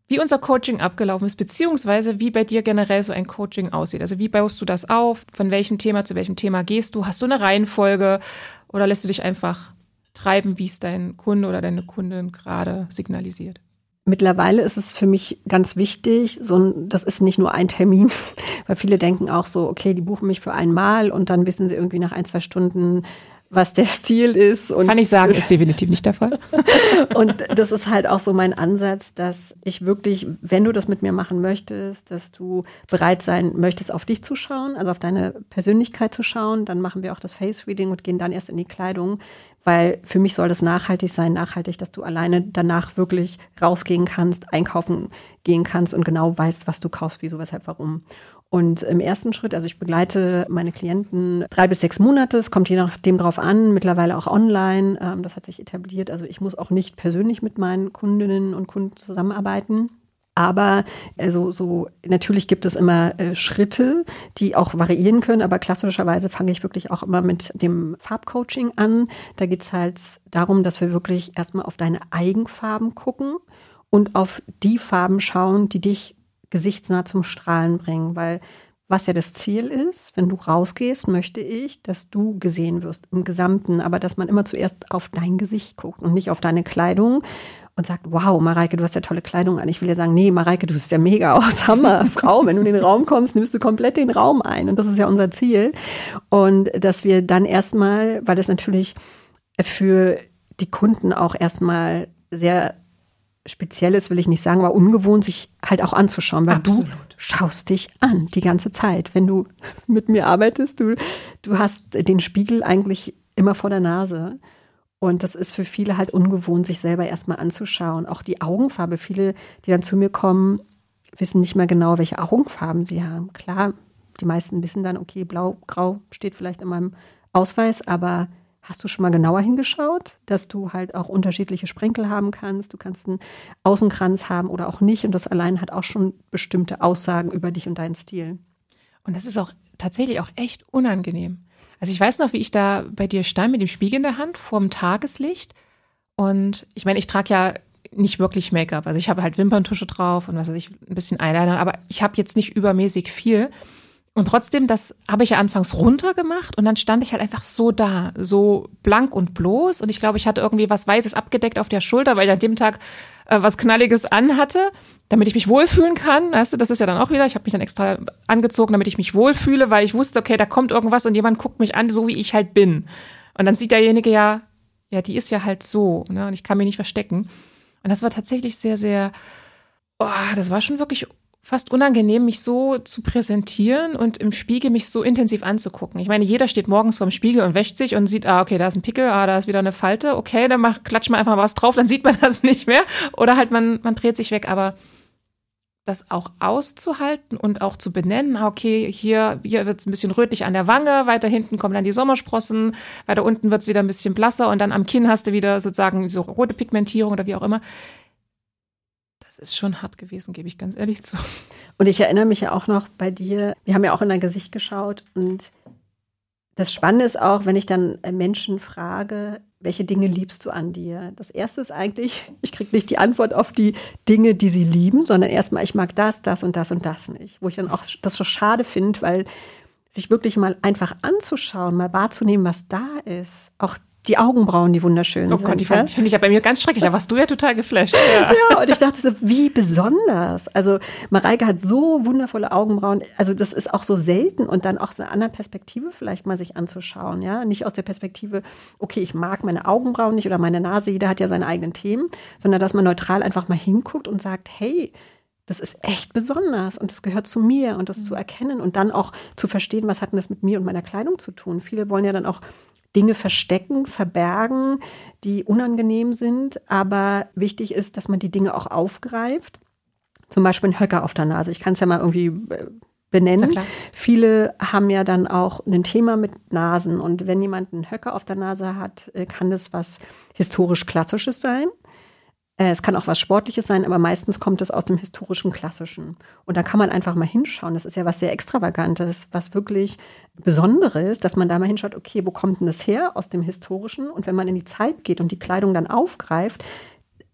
Wie unser Coaching abgelaufen ist, beziehungsweise wie bei dir generell so ein Coaching aussieht. Also wie baust du das auf? Von welchem Thema zu welchem Thema gehst du? Hast du eine Reihenfolge oder lässt du dich einfach treiben, wie es dein Kunde oder deine Kundin gerade signalisiert? Mittlerweile ist es für mich ganz wichtig, so ein, das ist nicht nur ein Termin, weil viele denken auch so, okay, die buchen mich für einmal und dann wissen sie irgendwie nach ein, zwei Stunden, was der Stil ist. Und Kann ich sagen, ist definitiv nicht der Fall. und das ist halt auch so mein Ansatz, dass ich wirklich, wenn du das mit mir machen möchtest, dass du bereit sein möchtest, auf dich zu schauen, also auf deine Persönlichkeit zu schauen. Dann machen wir auch das Face Reading und gehen dann erst in die Kleidung, weil für mich soll das nachhaltig sein, nachhaltig, dass du alleine danach wirklich rausgehen kannst, einkaufen gehen kannst und genau weißt, was du kaufst, wieso, weshalb, warum. Und im ersten Schritt, also ich begleite meine Klienten drei bis sechs Monate, es kommt je nachdem drauf an, mittlerweile auch online, ähm, das hat sich etabliert. Also ich muss auch nicht persönlich mit meinen Kundinnen und Kunden zusammenarbeiten. Aber also so natürlich gibt es immer äh, Schritte, die auch variieren können, aber klassischerweise fange ich wirklich auch immer mit dem Farbcoaching an. Da geht es halt darum, dass wir wirklich erstmal auf deine Eigenfarben gucken und auf die Farben schauen, die dich gesichtsnah zum Strahlen bringen, weil was ja das Ziel ist, wenn du rausgehst, möchte ich, dass du gesehen wirst im Gesamten, aber dass man immer zuerst auf dein Gesicht guckt und nicht auf deine Kleidung und sagt, wow, Mareike, du hast ja tolle Kleidung an. Ich will ja sagen, nee, Mareike, du siehst ja mega aus, Hammer, Frau. Wenn du in den Raum kommst, nimmst du komplett den Raum ein. Und das ist ja unser Ziel. Und dass wir dann erstmal, weil das natürlich für die Kunden auch erstmal sehr speziell ist, will ich nicht sagen, aber ungewohnt, sich halt auch anzuschauen, weil Absolut. du schaust dich an die ganze Zeit. Wenn du mit mir arbeitest, du, du hast den Spiegel eigentlich immer vor der Nase. Und das ist für viele halt ungewohnt, sich selber erstmal anzuschauen. Auch die Augenfarbe. Viele, die dann zu mir kommen, wissen nicht mehr genau, welche Augenfarben sie haben. Klar, die meisten wissen dann, okay, blau, grau steht vielleicht in meinem Ausweis, aber hast du schon mal genauer hingeschaut, dass du halt auch unterschiedliche Sprenkel haben kannst? Du kannst einen Außenkranz haben oder auch nicht. Und das allein hat auch schon bestimmte Aussagen über dich und deinen Stil. Und das ist auch tatsächlich auch echt unangenehm. Also ich weiß noch, wie ich da bei dir stand mit dem Spiegel in der Hand vorm Tageslicht. Und ich meine, ich trage ja nicht wirklich Make-up. Also ich habe halt Wimperntusche drauf und was weiß ich, ein bisschen Eyeliner, aber ich habe jetzt nicht übermäßig viel. Und trotzdem, das habe ich ja anfangs runter gemacht und dann stand ich halt einfach so da, so blank und bloß. Und ich glaube, ich hatte irgendwie was Weißes abgedeckt auf der Schulter, weil ich an dem Tag äh, was Knalliges anhatte, damit ich mich wohlfühlen kann. Weißt du, das ist ja dann auch wieder. Ich habe mich dann extra angezogen, damit ich mich wohlfühle, weil ich wusste, okay, da kommt irgendwas und jemand guckt mich an, so wie ich halt bin. Und dann sieht derjenige ja, ja, die ist ja halt so, ne? Und ich kann mich nicht verstecken. Und das war tatsächlich sehr, sehr, oh, das war schon wirklich fast unangenehm, mich so zu präsentieren und im Spiegel mich so intensiv anzugucken. Ich meine, jeder steht morgens vorm Spiegel und wäscht sich und sieht, ah, okay, da ist ein Pickel, ah, da ist wieder eine Falte, okay, dann mach, klatscht man einfach was drauf, dann sieht man das nicht mehr. Oder halt man, man dreht sich weg, aber das auch auszuhalten und auch zu benennen, ah, okay, hier, hier wird es ein bisschen rötlich an der Wange, weiter hinten kommen dann die Sommersprossen, weiter unten wird es wieder ein bisschen blasser und dann am Kinn hast du wieder sozusagen so rote Pigmentierung oder wie auch immer ist schon hart gewesen, gebe ich ganz ehrlich zu. Und ich erinnere mich ja auch noch bei dir, wir haben ja auch in dein Gesicht geschaut und das Spannende ist auch, wenn ich dann Menschen frage, welche Dinge liebst du an dir? Das erste ist eigentlich, ich kriege nicht die Antwort auf die Dinge, die sie lieben, sondern erstmal, ich mag das, das und das und das nicht. Wo ich dann auch das so schade finde, weil sich wirklich mal einfach anzuschauen, mal wahrzunehmen, was da ist, auch die Augenbrauen, die wunderschön oh sind. Oh Gott, die ja? finde ich ja bei mir ganz schrecklich. Da warst du ja total geflasht. Ja. ja, und ich dachte so, wie besonders. Also Mareike hat so wundervolle Augenbrauen. Also das ist auch so selten und dann auch so eine andere Perspektive vielleicht mal sich anzuschauen. Ja, nicht aus der Perspektive, okay, ich mag meine Augenbrauen nicht oder meine Nase. Jeder hat ja seine eigenen Themen, sondern dass man neutral einfach mal hinguckt und sagt, hey, das ist echt besonders und das gehört zu mir und das zu erkennen und dann auch zu verstehen, was hat denn das mit mir und meiner Kleidung zu tun. Viele wollen ja dann auch Dinge verstecken, verbergen, die unangenehm sind. Aber wichtig ist, dass man die Dinge auch aufgreift. Zum Beispiel ein Höcker auf der Nase. Ich kann es ja mal irgendwie äh, benennen. Viele haben ja dann auch ein Thema mit Nasen. Und wenn jemand einen Höcker auf der Nase hat, äh, kann das was historisch Klassisches sein. Äh, es kann auch was Sportliches sein, aber meistens kommt es aus dem historischen Klassischen. Und da kann man einfach mal hinschauen. Das ist ja was sehr Extravagantes, was wirklich Besonderes, dass man da mal hinschaut, okay, wo kommt denn das her aus dem Historischen? Und wenn man in die Zeit geht und die Kleidung dann aufgreift,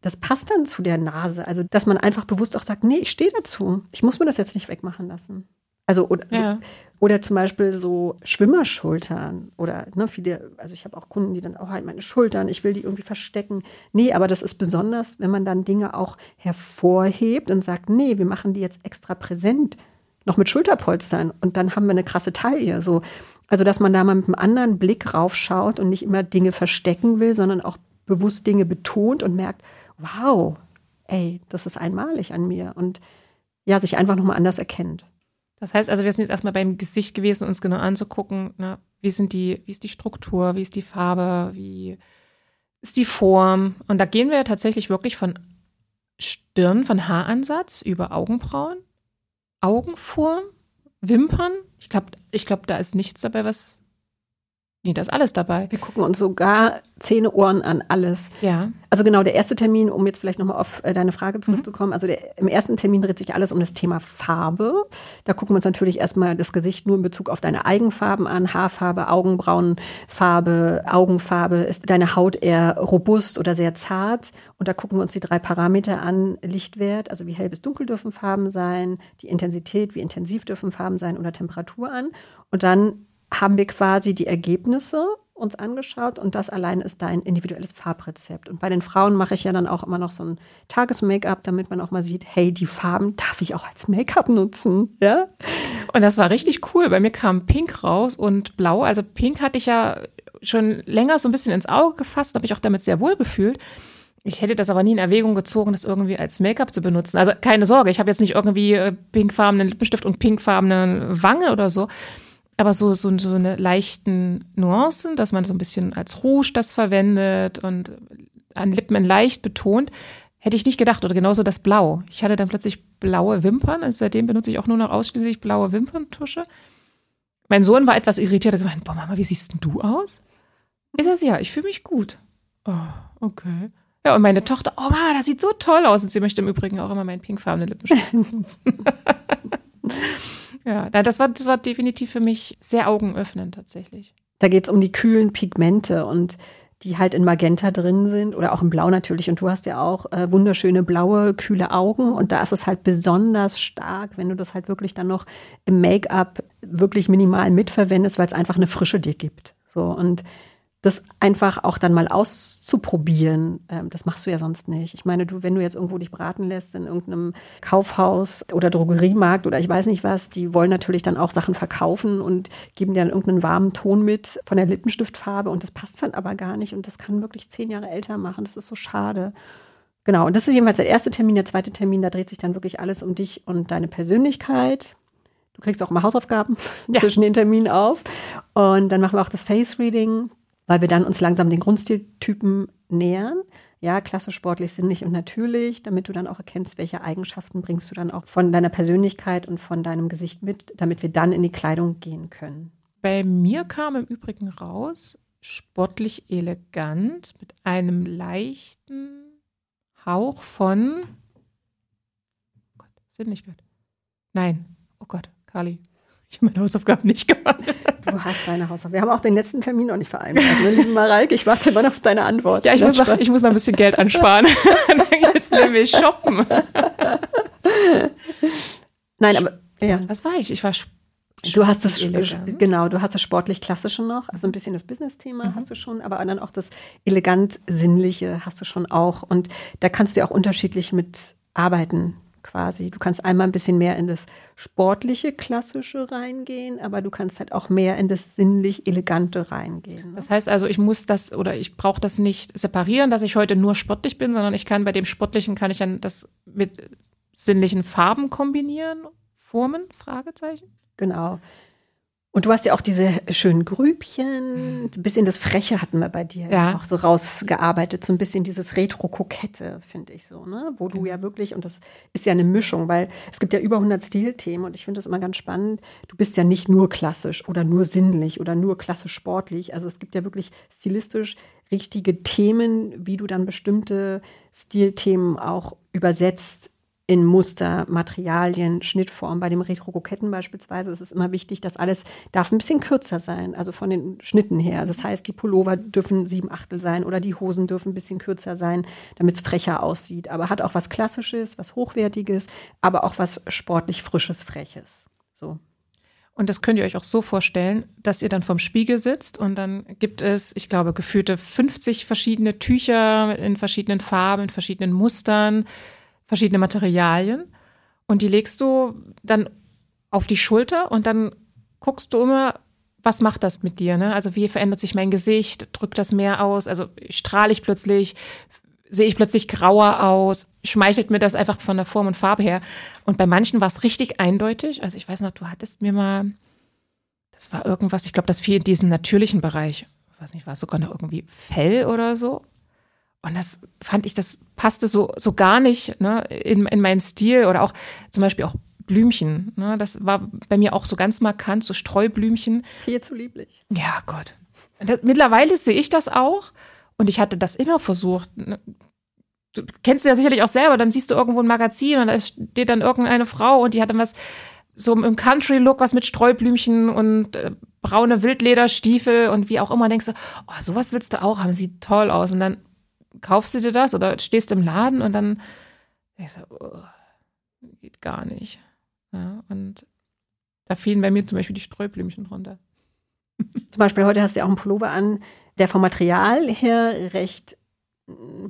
das passt dann zu der Nase. Also, dass man einfach bewusst auch sagt, nee, ich stehe dazu. Ich muss mir das jetzt nicht wegmachen lassen. Also oder, ja. so, oder zum Beispiel so Schwimmerschultern oder ne, viele, also ich habe auch Kunden, die dann auch halt meine Schultern, ich will die irgendwie verstecken. Nee, aber das ist besonders, wenn man dann Dinge auch hervorhebt und sagt, nee, wir machen die jetzt extra präsent, noch mit Schulterpolstern und dann haben wir eine krasse Taille. So. Also dass man da mal mit einem anderen Blick raufschaut und nicht immer Dinge verstecken will, sondern auch bewusst Dinge betont und merkt, wow, ey, das ist einmalig an mir und ja, sich einfach nochmal anders erkennt. Das heißt also, wir sind jetzt erstmal beim Gesicht gewesen, uns genau anzugucken, ne, wie sind die, wie ist die Struktur, wie ist die Farbe, wie ist die Form. Und da gehen wir ja tatsächlich wirklich von Stirn, von Haaransatz über Augenbrauen, Augenform, Wimpern. Ich glaube, ich glaub, da ist nichts dabei, was Nee, da ist alles dabei. Wir gucken uns sogar Zähne, Ohren an, alles. Ja. Also genau, der erste Termin, um jetzt vielleicht nochmal auf äh, deine Frage zurückzukommen, mhm. also der, im ersten Termin dreht sich alles um das Thema Farbe. Da gucken wir uns natürlich erstmal das Gesicht nur in Bezug auf deine Eigenfarben an, Haarfarbe, Augenbrauenfarbe, Augenfarbe. Ist deine Haut eher robust oder sehr zart? Und da gucken wir uns die drei Parameter an, Lichtwert, also wie hell bis dunkel dürfen Farben sein, die Intensität, wie intensiv dürfen Farben sein oder Temperatur an. Und dann haben wir quasi die Ergebnisse uns angeschaut und das allein ist dein individuelles Farbrezept. Und bei den Frauen mache ich ja dann auch immer noch so ein Tages-Make-up, damit man auch mal sieht, hey, die Farben darf ich auch als Make-up nutzen, ja? Und das war richtig cool. Bei mir kam Pink raus und Blau. Also Pink hatte ich ja schon länger so ein bisschen ins Auge gefasst, habe ich auch damit sehr wohl gefühlt. Ich hätte das aber nie in Erwägung gezogen, das irgendwie als Make-up zu benutzen. Also keine Sorge, ich habe jetzt nicht irgendwie äh, pinkfarbenen Lippenstift und pinkfarbene Wange oder so aber so, so, so eine leichten Nuancen, dass man so ein bisschen als Rouge das verwendet und an Lippen leicht betont, hätte ich nicht gedacht. Oder genauso das Blau. Ich hatte dann plötzlich blaue Wimpern. Also seitdem benutze ich auch nur noch ausschließlich blaue Wimperntusche. Mein Sohn war etwas irritiert. Er gemeint, boah, Mama, wie siehst denn du aus? Ich sage, ja, ich fühle mich gut. Oh, okay. Ja, und meine Tochter, oh Mama, das sieht so toll aus. Und sie möchte im Übrigen auch immer meinen pinkfarbenen Lippenstift. Ja, das war, das war definitiv für mich sehr augenöffnend tatsächlich. Da geht es um die kühlen Pigmente und die halt in Magenta drin sind oder auch in Blau natürlich. Und du hast ja auch äh, wunderschöne blaue, kühle Augen. Und da ist es halt besonders stark, wenn du das halt wirklich dann noch im Make-up wirklich minimal mitverwendest, weil es einfach eine Frische dir gibt. So und das einfach auch dann mal auszuprobieren, ähm, das machst du ja sonst nicht. Ich meine, du, wenn du jetzt irgendwo dich beraten lässt in irgendeinem Kaufhaus oder Drogeriemarkt oder ich weiß nicht was, die wollen natürlich dann auch Sachen verkaufen und geben dir dann irgendeinen warmen Ton mit von der Lippenstiftfarbe und das passt dann aber gar nicht und das kann wirklich zehn Jahre älter machen. Das ist so schade. Genau, und das ist jedenfalls der erste Termin. Der zweite Termin, da dreht sich dann wirklich alles um dich und deine Persönlichkeit. Du kriegst auch mal Hausaufgaben ja. zwischen den Terminen auf. Und dann machen wir auch das Face Reading weil wir dann uns langsam den Grundstiltypen nähern. Ja, klassisch, sportlich, sinnlich und natürlich, damit du dann auch erkennst, welche Eigenschaften bringst du dann auch von deiner Persönlichkeit und von deinem Gesicht mit, damit wir dann in die Kleidung gehen können. Bei mir kam im Übrigen raus, sportlich elegant mit einem leichten Hauch von oh Gott, Sinnlichkeit. Nein, oh Gott, Kali, ich habe meine Hausaufgaben nicht gemacht. Du hast deine Hausaufgaben. Wir haben auch den letzten Termin noch nicht vereinbart. Ne, liebe Mareike, ich warte immer noch auf deine Antwort. Ja, ich, muss noch, ich muss noch ein bisschen Geld ansparen. Dann geht's nämlich shoppen. Nein, aber ja. Was war ich? Ich war Du hast das genau, du hast das sportlich klassische noch, also ein bisschen das Business-Thema mhm. hast du schon, aber dann auch das elegant sinnliche hast du schon auch und da kannst du ja auch unterschiedlich mit arbeiten quasi. Du kannst einmal ein bisschen mehr in das sportliche, klassische reingehen, aber du kannst halt auch mehr in das sinnlich elegante reingehen. Ne? Das heißt also, ich muss das oder ich brauche das nicht separieren, dass ich heute nur sportlich bin, sondern ich kann bei dem sportlichen kann ich dann das mit sinnlichen Farben kombinieren, Formen, Fragezeichen. Genau. Und du hast ja auch diese schönen Grübchen, ein bisschen das Freche hatten wir bei dir ja. auch so rausgearbeitet, so ein bisschen dieses Retro-Kokette, finde ich so, ne? Wo du ja wirklich, und das ist ja eine Mischung, weil es gibt ja über 100 Stilthemen und ich finde das immer ganz spannend. Du bist ja nicht nur klassisch oder nur sinnlich oder nur klassisch sportlich. Also es gibt ja wirklich stilistisch richtige Themen, wie du dann bestimmte Stilthemen auch übersetzt in Muster, Materialien, Schnittform. Bei dem Retro-Koketten beispielsweise ist es immer wichtig, dass alles darf ein bisschen kürzer sein, also von den Schnitten her. Das heißt, die Pullover dürfen sieben Achtel sein oder die Hosen dürfen ein bisschen kürzer sein, damit es frecher aussieht. Aber hat auch was Klassisches, was Hochwertiges, aber auch was sportlich Frisches, Freches. So. Und das könnt ihr euch auch so vorstellen, dass ihr dann vorm Spiegel sitzt und dann gibt es, ich glaube, geführte 50 verschiedene Tücher in verschiedenen Farben, in verschiedenen Mustern verschiedene Materialien und die legst du dann auf die Schulter und dann guckst du immer, was macht das mit dir? Ne? Also wie verändert sich mein Gesicht? Drückt das mehr aus? Also strahle ich plötzlich? Sehe ich plötzlich grauer aus? Schmeichelt mir das einfach von der Form und Farbe her? Und bei manchen war es richtig eindeutig. Also ich weiß noch, du hattest mir mal, das war irgendwas, ich glaube, das fiel in diesen natürlichen Bereich. Ich weiß nicht, war es sogar noch irgendwie Fell oder so? Und das fand ich, das passte so, so gar nicht ne, in, in meinen Stil oder auch zum Beispiel auch Blümchen. Ne, das war bei mir auch so ganz markant, so Streublümchen. Viel zu lieblich. Ja, Gott. Das, mittlerweile sehe ich das auch und ich hatte das immer versucht. Ne. Du kennst du ja sicherlich auch selber, dann siehst du irgendwo ein Magazin und da steht dann irgendeine Frau und die hat dann was so im Country-Look, was mit Streublümchen und äh, braune Wildlederstiefel und wie auch immer, denkst du, oh, sowas willst du auch haben, sieht toll aus. Und dann kaufst du dir das oder stehst im Laden und dann ich so, oh, geht gar nicht. Ja, und da fielen bei mir zum Beispiel die Streublümchen runter. Zum Beispiel heute hast du ja auch einen Pullover an, der vom Material her recht mm,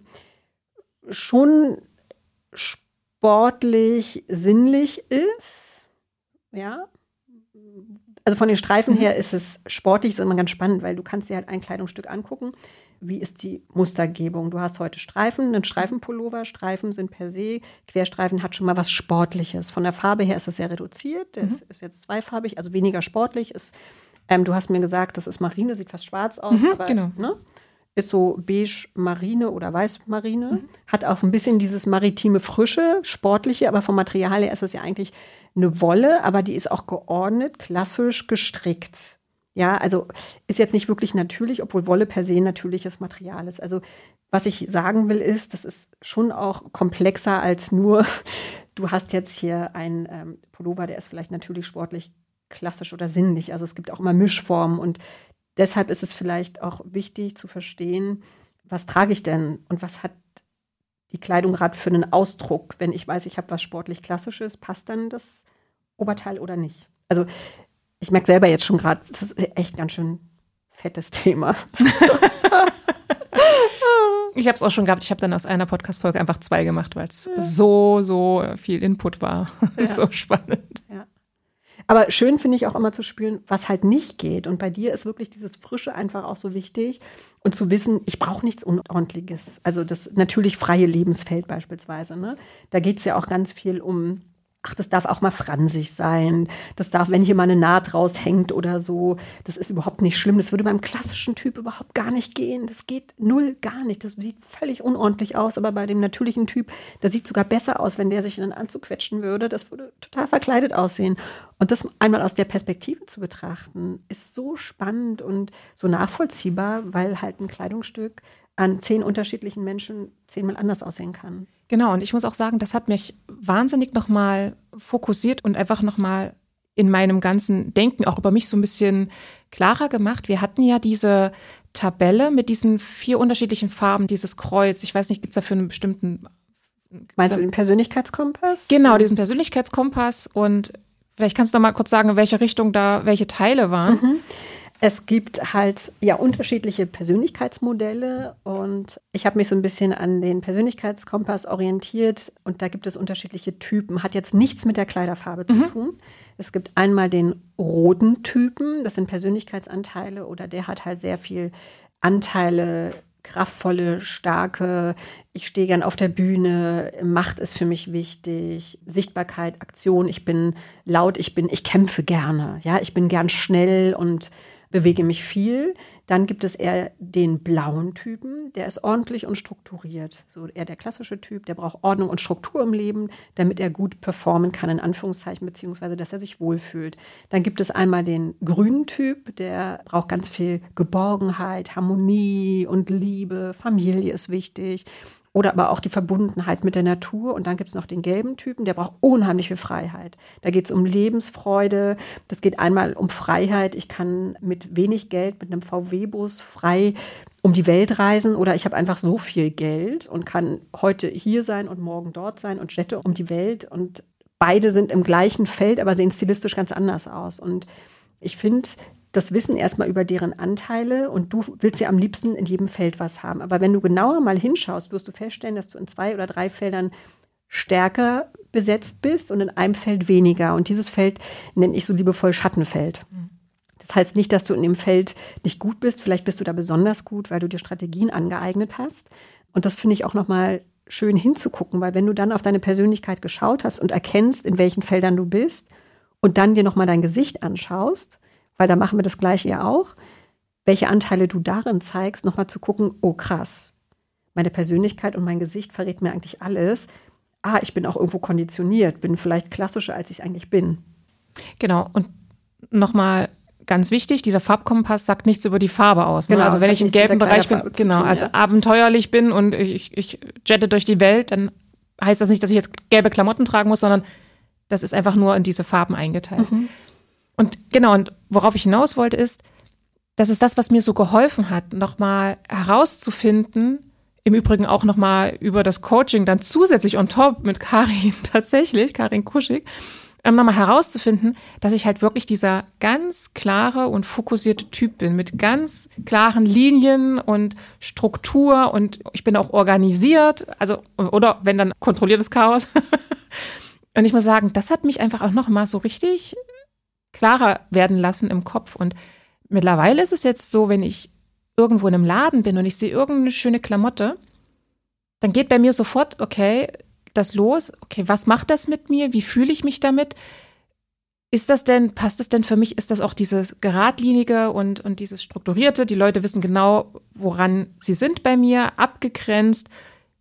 schon sportlich sinnlich ist. Ja. Also von den Streifen mhm. her ist es sportlich, ist immer ganz spannend, weil du kannst dir halt ein Kleidungsstück angucken wie ist die Mustergebung? Du hast heute Streifen, einen Streifenpullover. Streifen sind per se, Querstreifen hat schon mal was Sportliches. Von der Farbe her ist es sehr reduziert. Der mhm. ist, ist, jetzt zweifarbig, also weniger sportlich. Ist, ähm, du hast mir gesagt, das ist Marine, sieht fast schwarz aus, mhm, aber genau. ne, ist so beige Marine oder weiß Marine. Mhm. Hat auch ein bisschen dieses maritime Frische, sportliche, aber vom Material her ist es ja eigentlich eine Wolle, aber die ist auch geordnet, klassisch gestrickt. Ja, also ist jetzt nicht wirklich natürlich, obwohl Wolle per se natürliches Material ist. Also was ich sagen will ist, das ist schon auch komplexer als nur du hast jetzt hier einen ähm, Pullover, der ist vielleicht natürlich sportlich, klassisch oder sinnlich. Also es gibt auch immer Mischformen und deshalb ist es vielleicht auch wichtig zu verstehen, was trage ich denn und was hat die Kleidung gerade für einen Ausdruck. Wenn ich weiß, ich habe was sportlich Klassisches, passt dann das Oberteil oder nicht? Also ich merke selber jetzt schon gerade, das ist echt ganz schön fettes Thema. ich habe es auch schon gehabt. Ich habe dann aus einer Podcast-Folge einfach zwei gemacht, weil es ja. so, so viel Input war. Ja. so spannend. Ja. Aber schön finde ich auch immer zu spüren, was halt nicht geht. Und bei dir ist wirklich dieses Frische einfach auch so wichtig. Und zu wissen, ich brauche nichts Unordentliches. Also das natürlich freie Lebensfeld beispielsweise. Ne? Da geht es ja auch ganz viel um ach, das darf auch mal fransig sein. Das darf, wenn hier mal eine Naht raushängt oder so, das ist überhaupt nicht schlimm. Das würde beim klassischen Typ überhaupt gar nicht gehen. Das geht null gar nicht. Das sieht völlig unordentlich aus. Aber bei dem natürlichen Typ, da sieht sogar besser aus, wenn der sich in einen Anzug quetschen würde. Das würde total verkleidet aussehen. Und das einmal aus der Perspektive zu betrachten, ist so spannend und so nachvollziehbar, weil halt ein Kleidungsstück an zehn unterschiedlichen Menschen zehnmal anders aussehen kann. Genau, und ich muss auch sagen, das hat mich wahnsinnig nochmal fokussiert und einfach nochmal in meinem ganzen Denken auch über mich so ein bisschen klarer gemacht. Wir hatten ja diese Tabelle mit diesen vier unterschiedlichen Farben, dieses Kreuz. Ich weiß nicht, gibt es dafür einen bestimmten. Meinst du den Persönlichkeitskompass? Genau, diesen Persönlichkeitskompass. Und vielleicht kannst du noch mal kurz sagen, in welche Richtung da welche Teile waren. Mhm. Es gibt halt ja unterschiedliche Persönlichkeitsmodelle und ich habe mich so ein bisschen an den Persönlichkeitskompass orientiert und da gibt es unterschiedliche Typen. Hat jetzt nichts mit der Kleiderfarbe zu mhm. tun. Es gibt einmal den roten Typen, das sind Persönlichkeitsanteile oder der hat halt sehr viel Anteile kraftvolle, starke, ich stehe gern auf der Bühne, Macht ist für mich wichtig, Sichtbarkeit, Aktion, ich bin laut, ich bin, ich kämpfe gerne, ja, ich bin gern schnell und bewege mich viel. Dann gibt es eher den blauen Typen, der ist ordentlich und strukturiert. So eher der klassische Typ, der braucht Ordnung und Struktur im Leben, damit er gut performen kann, in Anführungszeichen, beziehungsweise dass er sich wohlfühlt. Dann gibt es einmal den grünen Typ, der braucht ganz viel Geborgenheit, Harmonie und Liebe, Familie ist wichtig oder aber auch die Verbundenheit mit der Natur. Und dann gibt es noch den gelben Typen, der braucht unheimlich viel Freiheit. Da geht es um Lebensfreude. Das geht einmal um Freiheit. Ich kann mit wenig Geld, mit einem VW-Bus frei um die Welt reisen oder ich habe einfach so viel Geld und kann heute hier sein und morgen dort sein und jette um die Welt. Und beide sind im gleichen Feld, aber sehen stilistisch ganz anders aus. Und ich finde, das Wissen erstmal über deren Anteile und du willst ja am liebsten in jedem Feld was haben. Aber wenn du genauer mal hinschaust, wirst du feststellen, dass du in zwei oder drei Feldern stärker besetzt bist und in einem Feld weniger. Und dieses Feld nenne ich so liebevoll Schattenfeld. Das heißt nicht, dass du in dem Feld nicht gut bist. Vielleicht bist du da besonders gut, weil du dir Strategien angeeignet hast. Und das finde ich auch nochmal schön hinzugucken, weil wenn du dann auf deine Persönlichkeit geschaut hast und erkennst, in welchen Feldern du bist und dann dir nochmal dein Gesicht anschaust, weil da machen wir das gleiche ja auch, welche Anteile du darin zeigst, nochmal zu gucken, oh krass, meine Persönlichkeit und mein Gesicht verrät mir eigentlich alles. Ah, ich bin auch irgendwo konditioniert, bin vielleicht klassischer, als ich eigentlich bin. Genau, und nochmal ganz wichtig, dieser Farbkompass sagt nichts über die Farbe aus. Ne? Genau, also wenn ich im gelben Bereich bin, genau, tun, also ja. abenteuerlich bin und ich, ich jette durch die Welt, dann heißt das nicht, dass ich jetzt gelbe Klamotten tragen muss, sondern das ist einfach nur in diese Farben eingeteilt. Mhm. Und genau, und worauf ich hinaus wollte, ist, das ist das, was mir so geholfen hat, nochmal herauszufinden, im Übrigen auch nochmal über das Coaching dann zusätzlich on top mit Karin tatsächlich, Karin Kuschig, ähm, nochmal herauszufinden, dass ich halt wirklich dieser ganz klare und fokussierte Typ bin, mit ganz klaren Linien und Struktur und ich bin auch organisiert, also, oder wenn dann kontrolliertes Chaos. und ich muss sagen, das hat mich einfach auch nochmal so richtig klarer werden lassen im Kopf. Und mittlerweile ist es jetzt so, wenn ich irgendwo in einem Laden bin und ich sehe irgendeine schöne Klamotte, dann geht bei mir sofort, okay, das los, okay, was macht das mit mir? Wie fühle ich mich damit? Ist das denn, passt das denn für mich? Ist das auch dieses geradlinige und, und dieses strukturierte? Die Leute wissen genau, woran sie sind bei mir, abgegrenzt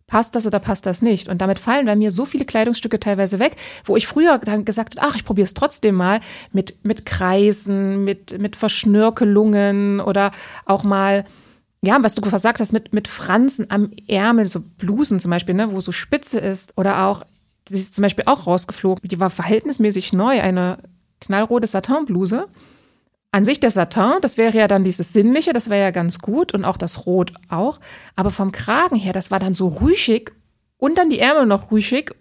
passt das oder passt das nicht? Und damit fallen bei mir so viele Kleidungsstücke teilweise weg, wo ich früher dann gesagt habe, ach, ich probiere es trotzdem mal mit, mit Kreisen, mit, mit Verschnörkelungen oder auch mal, ja, was du gesagt hast, mit, mit Franzen am Ärmel, so Blusen zum Beispiel, ne, wo so Spitze ist oder auch die ist zum Beispiel auch rausgeflogen. Die war verhältnismäßig neu, eine knallrote Satinbluse. An sich der Satin, das wäre ja dann dieses Sinnliche, das wäre ja ganz gut und auch das Rot auch. Aber vom Kragen her, das war dann so rüschig und dann die Ärmel noch rüschig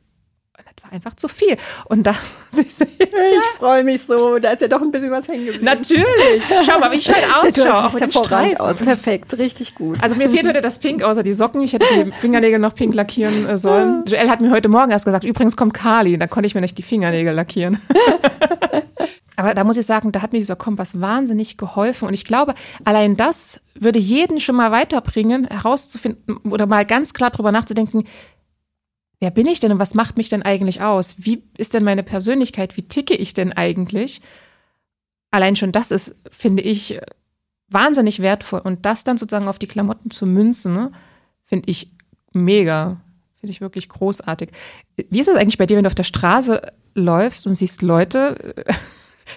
das war einfach zu viel. Und da, ich freue mich so, da ist ja doch ein bisschen was hängen geblieben. Natürlich. Schau mal, wie ich heute ausschaue. Auch mit aus. Perfekt, richtig gut. Also mir fehlt heute das Pink außer die Socken. Ich hätte die Fingernägel noch pink lackieren äh, sollen. Joel hat mir heute Morgen erst gesagt, übrigens kommt Kali. Da konnte ich mir nicht die Fingernägel lackieren. Aber da muss ich sagen, da hat mir dieser Kompass wahnsinnig geholfen. Und ich glaube, allein das würde jeden schon mal weiterbringen, herauszufinden oder mal ganz klar drüber nachzudenken, wer bin ich denn und was macht mich denn eigentlich aus? Wie ist denn meine Persönlichkeit? Wie ticke ich denn eigentlich? Allein schon das ist, finde ich, wahnsinnig wertvoll. Und das dann sozusagen auf die Klamotten zu münzen, ne, finde ich mega. Finde ich wirklich großartig. Wie ist es eigentlich bei dir, wenn du auf der Straße läufst und siehst Leute?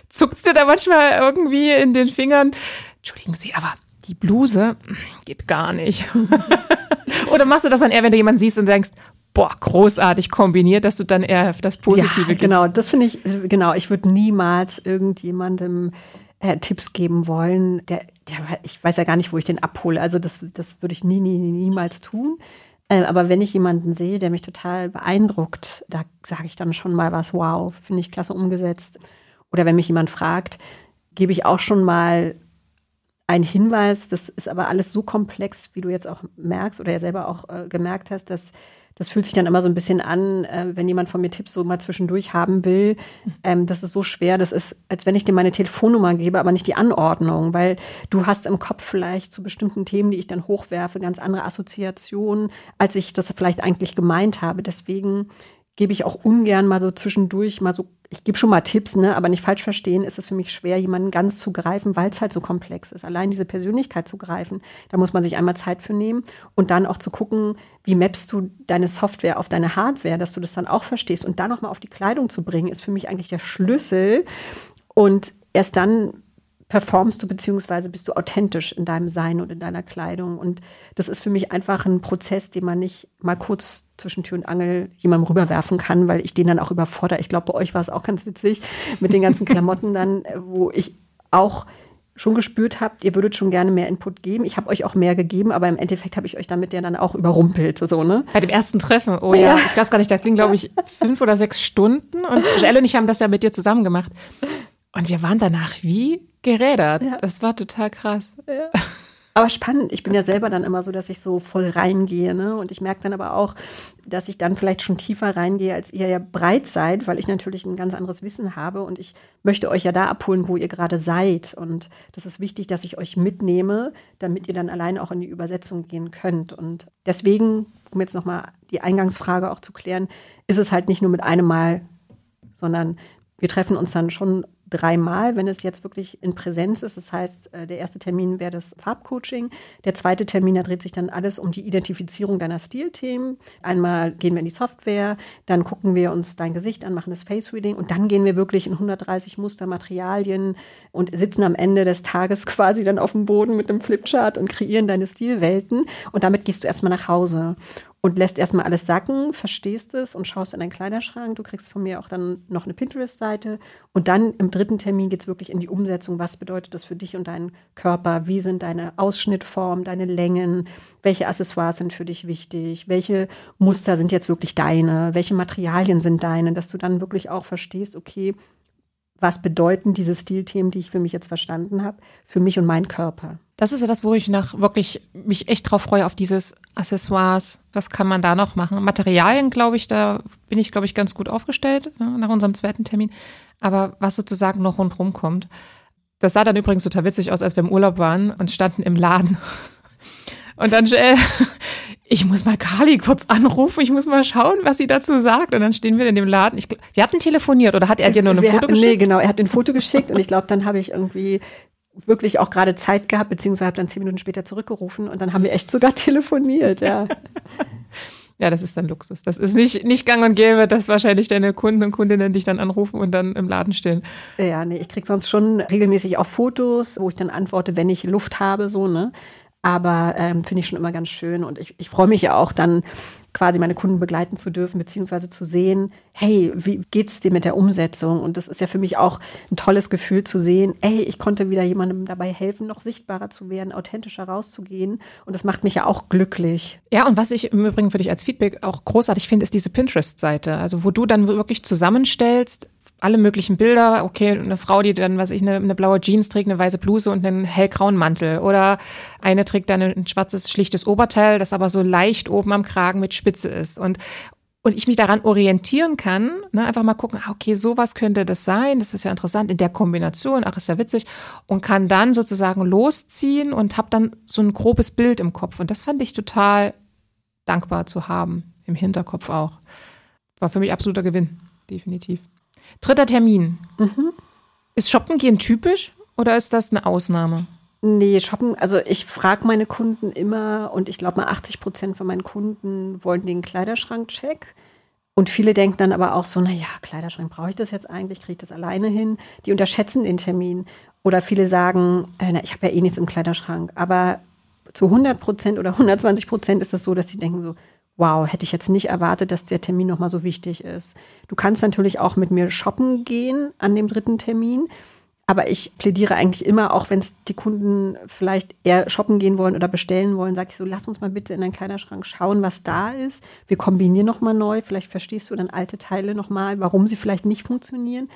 Zuckt dir da manchmal irgendwie in den Fingern? Entschuldigen Sie, aber die Bluse geht gar nicht. Oder machst du das dann eher, wenn du jemanden siehst und denkst, boah, großartig kombiniert, dass du dann eher das Positive ja, gehst. Genau, das finde ich, genau, ich würde niemals irgendjemandem äh, Tipps geben wollen, der, der, ich weiß ja gar nicht, wo ich den abhole. Also das, das würde ich nie, nie, niemals tun. Äh, aber wenn ich jemanden sehe, der mich total beeindruckt, da sage ich dann schon mal was, wow, finde ich klasse umgesetzt. Oder wenn mich jemand fragt, gebe ich auch schon mal einen Hinweis. Das ist aber alles so komplex, wie du jetzt auch merkst oder ja selber auch äh, gemerkt hast, dass das fühlt sich dann immer so ein bisschen an, äh, wenn jemand von mir Tipps so mal zwischendurch haben will. Ähm, das ist so schwer. Das ist, als wenn ich dir meine Telefonnummer gebe, aber nicht die Anordnung, weil du hast im Kopf vielleicht zu bestimmten Themen, die ich dann hochwerfe, ganz andere Assoziationen, als ich das vielleicht eigentlich gemeint habe. Deswegen gebe ich auch ungern mal so zwischendurch mal so ich gebe schon mal Tipps, ne, aber nicht falsch verstehen, ist es für mich schwer, jemanden ganz zu greifen, weil es halt so komplex ist. Allein diese Persönlichkeit zu greifen, da muss man sich einmal Zeit für nehmen und dann auch zu gucken, wie mappst du deine Software auf deine Hardware, dass du das dann auch verstehst und dann nochmal auf die Kleidung zu bringen, ist für mich eigentlich der Schlüssel. Und erst dann performst du beziehungsweise bist du authentisch in deinem Sein und in deiner Kleidung. Und das ist für mich einfach ein Prozess, den man nicht mal kurz zwischen Tür und Angel jemandem rüberwerfen kann, weil ich den dann auch überfordere. Ich glaube, bei euch war es auch ganz witzig mit den ganzen Klamotten dann, wo ich auch schon gespürt habt, ihr würdet schon gerne mehr Input geben. Ich habe euch auch mehr gegeben, aber im Endeffekt habe ich euch damit ja dann auch überrumpelt, so ne? Bei dem ersten Treffen, oh ja, ja. ich weiß gar nicht, da ging glaube ich fünf oder sechs Stunden und Joelle und ich haben das ja mit dir zusammen gemacht und wir waren danach wie gerädert. Ja. Das war total krass. Ja. Aber spannend. Ich bin ja selber dann immer so, dass ich so voll reingehe. Ne? Und ich merke dann aber auch, dass ich dann vielleicht schon tiefer reingehe, als ihr ja breit seid, weil ich natürlich ein ganz anderes Wissen habe. Und ich möchte euch ja da abholen, wo ihr gerade seid. Und das ist wichtig, dass ich euch mitnehme, damit ihr dann allein auch in die Übersetzung gehen könnt. Und deswegen, um jetzt nochmal die Eingangsfrage auch zu klären, ist es halt nicht nur mit einem Mal, sondern wir treffen uns dann schon dreimal, wenn es jetzt wirklich in Präsenz ist. Das heißt, äh, der erste Termin wäre das Farbcoaching. Der zweite Termin, da dreht sich dann alles um die Identifizierung deiner Stilthemen. Einmal gehen wir in die Software, dann gucken wir uns dein Gesicht an, machen das Face Reading und dann gehen wir wirklich in 130 Mustermaterialien und sitzen am Ende des Tages quasi dann auf dem Boden mit einem Flipchart und kreieren deine Stilwelten. Und damit gehst du erstmal nach Hause und lässt erstmal alles sacken, verstehst es und schaust in deinen Kleiderschrank. Du kriegst von mir auch dann noch eine Pinterest-Seite. Und dann im dritten Termin geht es wirklich in die Umsetzung. Was bedeutet das für dich und deinen Körper? Wie sind deine Ausschnittformen, deine Längen? Welche Accessoires sind für dich wichtig? Welche Muster sind jetzt wirklich deine? Welche Materialien sind deine? Dass du dann wirklich auch verstehst, okay, was bedeuten diese Stilthemen, die ich für mich jetzt verstanden habe, für mich und meinen Körper. Das ist ja das, wo ich nach wirklich mich echt drauf freue, auf dieses Accessoires. Was kann man da noch machen? Materialien, glaube ich, da bin ich, glaube ich, ganz gut aufgestellt ne, nach unserem zweiten Termin. Aber was sozusagen noch rundherum kommt. Das sah dann übrigens total witzig aus, als wir im Urlaub waren und standen im Laden. Und dann, äh, ich muss mal Kali kurz anrufen, ich muss mal schauen, was sie dazu sagt. Und dann stehen wir in dem Laden. Ich, wir hatten telefoniert oder hat er dir nur ein wir, Foto geschickt? Nee, genau, er hat ein Foto geschickt und ich glaube, dann habe ich irgendwie wirklich auch gerade Zeit gehabt, beziehungsweise habe dann zehn Minuten später zurückgerufen und dann haben wir echt sogar telefoniert, ja. ja, das ist dann Luxus. Das ist nicht, nicht gang und gäbe, dass wahrscheinlich deine Kunden und Kundinnen dich dann anrufen und dann im Laden stehen. Ja, nee, ich kriege sonst schon regelmäßig auch Fotos, wo ich dann antworte, wenn ich Luft habe, so, ne? Aber ähm, finde ich schon immer ganz schön und ich, ich freue mich ja auch dann, quasi meine Kunden begleiten zu dürfen, beziehungsweise zu sehen, hey, wie geht's dir mit der Umsetzung? Und das ist ja für mich auch ein tolles Gefühl zu sehen, ey, ich konnte wieder jemandem dabei helfen, noch sichtbarer zu werden, authentischer rauszugehen. Und das macht mich ja auch glücklich. Ja, und was ich im Übrigen für dich als Feedback auch großartig finde, ist diese Pinterest-Seite. Also wo du dann wirklich zusammenstellst, alle möglichen Bilder. Okay, eine Frau, die dann, was ich, eine, eine blaue Jeans trägt, eine weiße Bluse und einen hellgrauen Mantel. Oder eine trägt dann ein schwarzes, schlichtes Oberteil, das aber so leicht oben am Kragen mit Spitze ist. Und, und ich mich daran orientieren kann, ne, einfach mal gucken, ah, okay, sowas könnte das sein, das ist ja interessant in der Kombination, ach, ist ja witzig, und kann dann sozusagen losziehen und habe dann so ein grobes Bild im Kopf. Und das fand ich total dankbar zu haben, im Hinterkopf auch. War für mich absoluter Gewinn, definitiv. Dritter Termin. Mhm. Ist Shoppen gehen typisch oder ist das eine Ausnahme? Nee, shoppen, also ich frage meine Kunden immer und ich glaube mal 80 Prozent von meinen Kunden wollen den Kleiderschrank-Check. Und viele denken dann aber auch so, naja, Kleiderschrank, brauche ich das jetzt eigentlich? Kriege ich das alleine hin? Die unterschätzen den Termin. Oder viele sagen, äh, na, ich habe ja eh nichts im Kleiderschrank. Aber zu 100 Prozent oder 120 Prozent ist es so, dass sie denken so, wow, hätte ich jetzt nicht erwartet, dass der Termin nochmal so wichtig ist. Du kannst natürlich auch mit mir shoppen gehen an dem dritten Termin. Aber ich plädiere eigentlich immer, auch wenn es die Kunden vielleicht eher shoppen gehen wollen oder bestellen wollen, sage ich so, lass uns mal bitte in deinen Kleiderschrank schauen, was da ist. Wir kombinieren nochmal neu. Vielleicht verstehst du dann alte Teile nochmal, warum sie vielleicht nicht funktionieren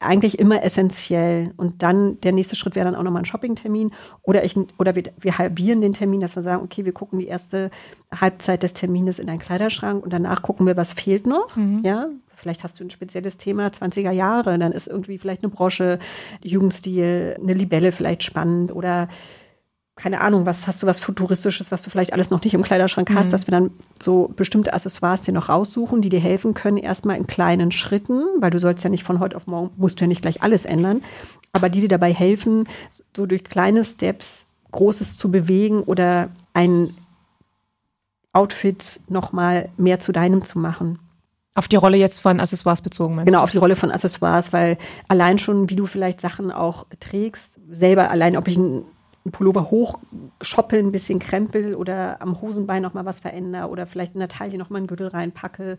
eigentlich immer essentiell. Und dann der nächste Schritt wäre dann auch nochmal ein Shoppingtermin oder ich oder wir, wir halbieren den Termin, dass wir sagen, okay, wir gucken die erste Halbzeit des Termines in einen Kleiderschrank und danach gucken wir, was fehlt noch. Mhm. Ja, vielleicht hast du ein spezielles Thema 20er Jahre, dann ist irgendwie vielleicht eine Brosche, Jugendstil, eine Libelle vielleicht spannend oder keine Ahnung, was hast du was Futuristisches, was du vielleicht alles noch nicht im Kleiderschrank hast, mhm. dass wir dann so bestimmte Accessoires dir noch raussuchen, die dir helfen können, erstmal in kleinen Schritten, weil du sollst ja nicht von heute auf morgen, musst du ja nicht gleich alles ändern, aber die dir dabei helfen, so durch kleine Steps Großes zu bewegen oder ein Outfit nochmal mehr zu deinem zu machen. Auf die Rolle jetzt von Accessoires bezogen, meinst Genau, auf die Rolle von Accessoires, weil allein schon, wie du vielleicht Sachen auch trägst, selber allein, ob ich ein einen Pullover hochschoppeln, ein bisschen krempel oder am Hosenbein noch mal was verändere oder vielleicht in der Taille noch mal einen Gürtel reinpacke.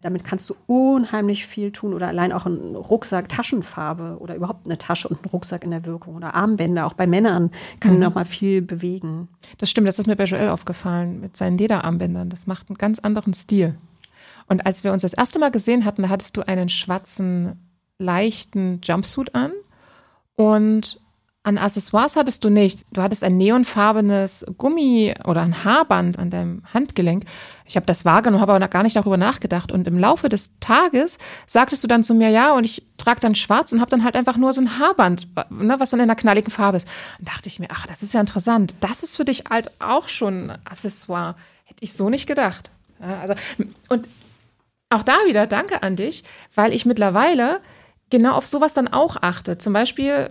Damit kannst du unheimlich viel tun oder allein auch einen Rucksack, Taschenfarbe oder überhaupt eine Tasche und einen Rucksack in der Wirkung oder Armbänder. Auch bei Männern kann mhm. noch mal viel bewegen. Das stimmt, das ist mir bei Joel aufgefallen mit seinen Lederarmbändern. Das macht einen ganz anderen Stil. Und als wir uns das erste Mal gesehen hatten, da hattest du einen schwarzen, leichten Jumpsuit an und an Accessoires hattest du nicht. Du hattest ein neonfarbenes Gummi oder ein Haarband an deinem Handgelenk. Ich habe das wahrgenommen, habe aber gar nicht darüber nachgedacht. Und im Laufe des Tages sagtest du dann zu mir, ja, und ich trage dann schwarz und habe dann halt einfach nur so ein Haarband, ne, was dann in einer knalligen Farbe ist. Und dachte ich mir, ach, das ist ja interessant. Das ist für dich halt auch schon ein Accessoire. Hätte ich so nicht gedacht. Ja, also, und auch da wieder danke an dich, weil ich mittlerweile genau auf sowas dann auch achte. Zum Beispiel,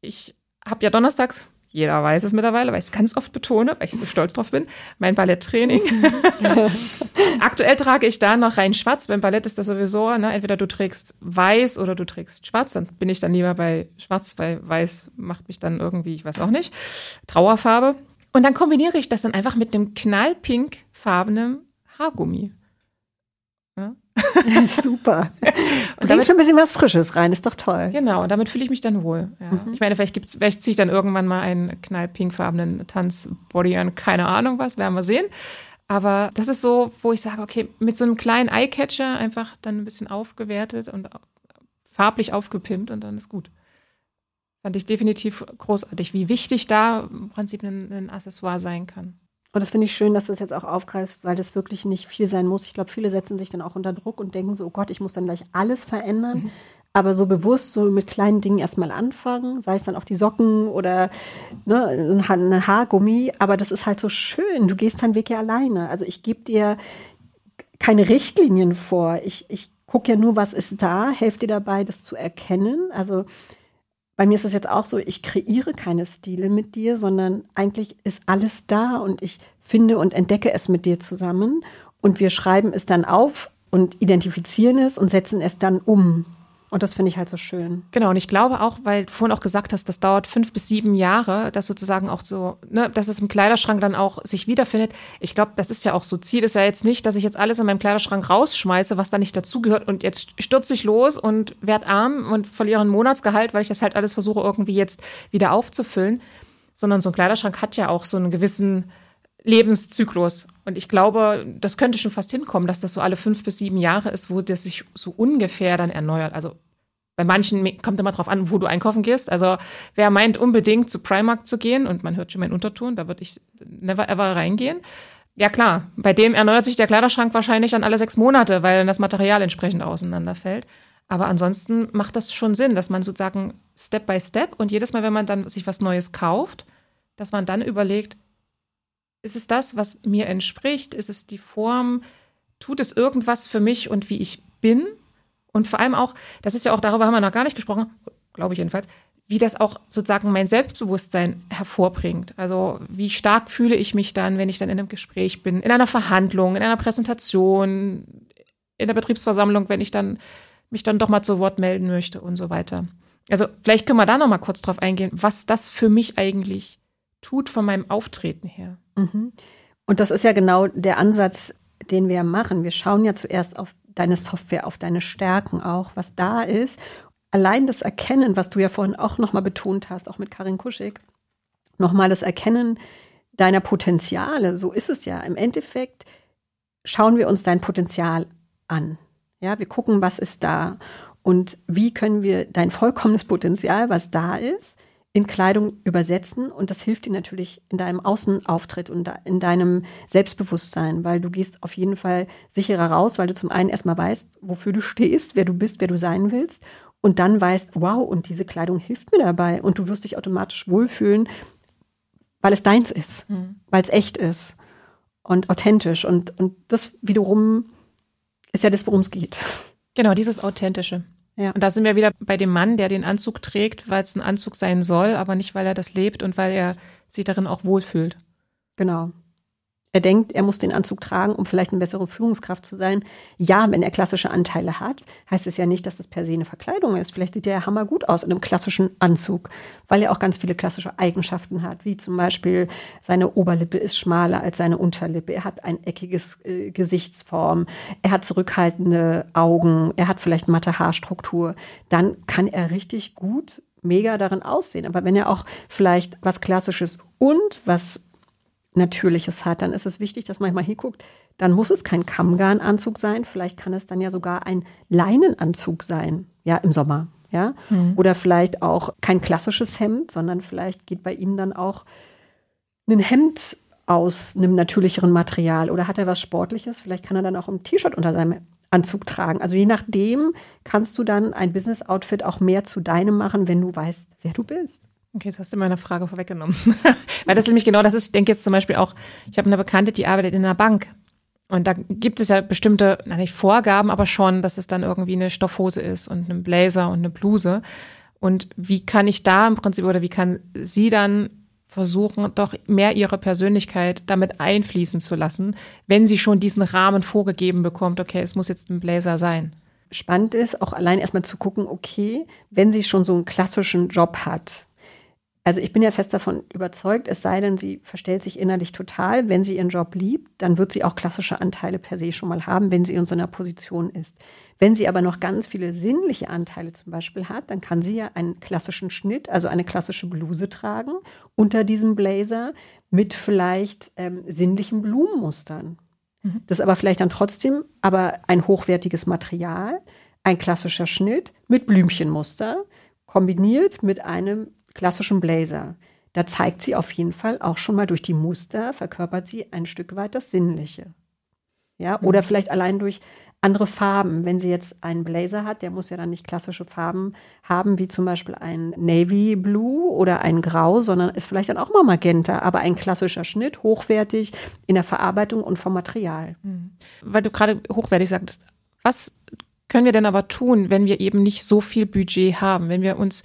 ich habe ja donnerstags, jeder weiß es mittlerweile, weil ich es ganz oft betone, weil ich so stolz drauf bin, mein Balletttraining. Aktuell trage ich da noch rein schwarz. Beim Ballett ist das sowieso, ne, entweder du trägst weiß oder du trägst schwarz. Dann bin ich dann lieber bei schwarz, weil weiß macht mich dann irgendwie, ich weiß auch nicht, Trauerfarbe. Und dann kombiniere ich das dann einfach mit einem knallpinkfarbenen Haargummi. Ja? Super. Und damit schon ein bisschen was Frisches rein, ist doch toll. Genau, und damit fühle ich mich dann wohl. Ja. Mhm. Ich meine, vielleicht, gibt's, vielleicht ziehe ich dann irgendwann mal einen knallpinkfarbenen Tanzbody an, keine Ahnung was, werden wir sehen. Aber das ist so, wo ich sage, okay, mit so einem kleinen Eyecatcher einfach dann ein bisschen aufgewertet und farblich aufgepimpt und dann ist gut. Fand ich definitiv großartig, wie wichtig da im Prinzip ein, ein Accessoire sein kann. Und das finde ich schön, dass du es jetzt auch aufgreifst, weil das wirklich nicht viel sein muss. Ich glaube, viele setzen sich dann auch unter Druck und denken so, oh Gott, ich muss dann gleich alles verändern. Mhm. Aber so bewusst, so mit kleinen Dingen erstmal anfangen, sei es dann auch die Socken oder ne, ein Haargummi. Aber das ist halt so schön. Du gehst deinen Weg ja alleine. Also ich gebe dir keine Richtlinien vor. Ich, ich gucke ja nur, was ist da, helfe dir dabei, das zu erkennen. Also bei mir ist es jetzt auch so, ich kreiere keine Stile mit dir, sondern eigentlich ist alles da und ich finde und entdecke es mit dir zusammen und wir schreiben es dann auf und identifizieren es und setzen es dann um. Und das finde ich halt so schön. Genau, und ich glaube auch, weil du vorhin auch gesagt hast, das dauert fünf bis sieben Jahre, dass sozusagen auch so, ne, dass es im Kleiderschrank dann auch sich wiederfindet. Ich glaube, das ist ja auch so. Ziel ist ja jetzt nicht, dass ich jetzt alles in meinem Kleiderschrank rausschmeiße, was da nicht dazugehört und jetzt stürze ich los und werde arm und verliere ein Monatsgehalt, weil ich das halt alles versuche, irgendwie jetzt wieder aufzufüllen. Sondern so ein Kleiderschrank hat ja auch so einen gewissen Lebenszyklus. Und ich glaube, das könnte schon fast hinkommen, dass das so alle fünf bis sieben Jahre ist, wo das sich so ungefähr dann erneuert. Also bei manchen kommt immer drauf an, wo du einkaufen gehst. Also wer meint unbedingt zu Primark zu gehen, und man hört schon meinen Unterton, da würde ich never ever reingehen. Ja klar, bei dem erneuert sich der Kleiderschrank wahrscheinlich dann alle sechs Monate, weil dann das Material entsprechend auseinanderfällt. Aber ansonsten macht das schon Sinn, dass man sozusagen Step by Step und jedes Mal, wenn man dann sich was Neues kauft, dass man dann überlegt, ist es das, was mir entspricht? Ist es die Form? Tut es irgendwas für mich und wie ich bin? Und vor allem auch, das ist ja auch, darüber haben wir noch gar nicht gesprochen, glaube ich jedenfalls, wie das auch sozusagen mein Selbstbewusstsein hervorbringt. Also wie stark fühle ich mich dann, wenn ich dann in einem Gespräch bin, in einer Verhandlung, in einer Präsentation, in der Betriebsversammlung, wenn ich dann mich dann doch mal zu Wort melden möchte und so weiter. Also vielleicht können wir da noch mal kurz drauf eingehen, was das für mich eigentlich tut von meinem Auftreten her. Mhm. Und das ist ja genau der Ansatz, den wir machen. Wir schauen ja zuerst auf deine Software, auf deine Stärken auch, was da ist. Allein das Erkennen, was du ja vorhin auch nochmal betont hast, auch mit Karin Kuschig, nochmal das Erkennen deiner Potenziale, so ist es ja. Im Endeffekt schauen wir uns dein Potenzial an. Ja, wir gucken, was ist da und wie können wir dein vollkommenes Potenzial, was da ist, in Kleidung übersetzen und das hilft dir natürlich in deinem Außenauftritt und in deinem Selbstbewusstsein, weil du gehst auf jeden Fall sicherer raus, weil du zum einen erstmal weißt, wofür du stehst, wer du bist, wer du sein willst und dann weißt, wow, und diese Kleidung hilft mir dabei und du wirst dich automatisch wohlfühlen, weil es deins ist, mhm. weil es echt ist und authentisch und, und das wiederum ist ja das, worum es geht. Genau, dieses Authentische. Ja. Und da sind wir wieder bei dem Mann, der den Anzug trägt, weil es ein Anzug sein soll, aber nicht, weil er das lebt und weil er sich darin auch wohlfühlt. Genau. Er denkt, er muss den Anzug tragen, um vielleicht eine bessere Führungskraft zu sein. Ja, wenn er klassische Anteile hat, heißt es ja nicht, dass das per se eine Verkleidung ist. Vielleicht sieht er ja hammergut aus in einem klassischen Anzug, weil er auch ganz viele klassische Eigenschaften hat, wie zum Beispiel seine Oberlippe ist schmaler als seine Unterlippe, er hat ein eckiges äh, Gesichtsform, er hat zurückhaltende Augen, er hat vielleicht matte Haarstruktur. Dann kann er richtig gut mega darin aussehen. Aber wenn er auch vielleicht was Klassisches und was Natürliches hat, dann ist es wichtig, dass man mal hinguckt. Dann muss es kein Kammgarnanzug sein. Vielleicht kann es dann ja sogar ein Leinenanzug sein, ja, im Sommer, ja. Mhm. Oder vielleicht auch kein klassisches Hemd, sondern vielleicht geht bei Ihnen dann auch ein Hemd aus einem natürlicheren Material. Oder hat er was Sportliches? Vielleicht kann er dann auch ein T-Shirt unter seinem Anzug tragen. Also je nachdem kannst du dann ein Business-Outfit auch mehr zu deinem machen, wenn du weißt, wer du bist. Okay, jetzt hast du meine Frage vorweggenommen. Weil das ist nämlich genau das ist, ich denke jetzt zum Beispiel auch, ich habe eine Bekannte, die arbeitet in einer Bank. Und da gibt es ja bestimmte, na nicht Vorgaben, aber schon, dass es dann irgendwie eine Stoffhose ist und ein Blazer und eine Bluse. Und wie kann ich da im Prinzip oder wie kann sie dann versuchen, doch mehr ihre Persönlichkeit damit einfließen zu lassen, wenn sie schon diesen Rahmen vorgegeben bekommt, okay, es muss jetzt ein Blazer sein. Spannend ist auch allein erstmal zu gucken, okay, wenn sie schon so einen klassischen Job hat, also ich bin ja fest davon überzeugt, es sei denn, sie verstellt sich innerlich total. Wenn sie ihren Job liebt, dann wird sie auch klassische Anteile per se schon mal haben, wenn sie in so einer Position ist. Wenn sie aber noch ganz viele sinnliche Anteile zum Beispiel hat, dann kann sie ja einen klassischen Schnitt, also eine klassische Bluse tragen unter diesem Blazer mit vielleicht ähm, sinnlichen Blumenmustern. Mhm. Das ist aber vielleicht dann trotzdem aber ein hochwertiges Material, ein klassischer Schnitt mit Blümchenmuster kombiniert mit einem klassischen Blazer. Da zeigt sie auf jeden Fall auch schon mal durch die Muster, verkörpert sie ein Stück weit das Sinnliche. Ja, oder mhm. vielleicht allein durch andere Farben. Wenn sie jetzt einen Blazer hat, der muss ja dann nicht klassische Farben haben, wie zum Beispiel ein Navy Blue oder ein Grau, sondern ist vielleicht dann auch mal Magenta, aber ein klassischer Schnitt, hochwertig in der Verarbeitung und vom Material. Mhm. Weil du gerade hochwertig sagtest, was können wir denn aber tun, wenn wir eben nicht so viel Budget haben, wenn wir uns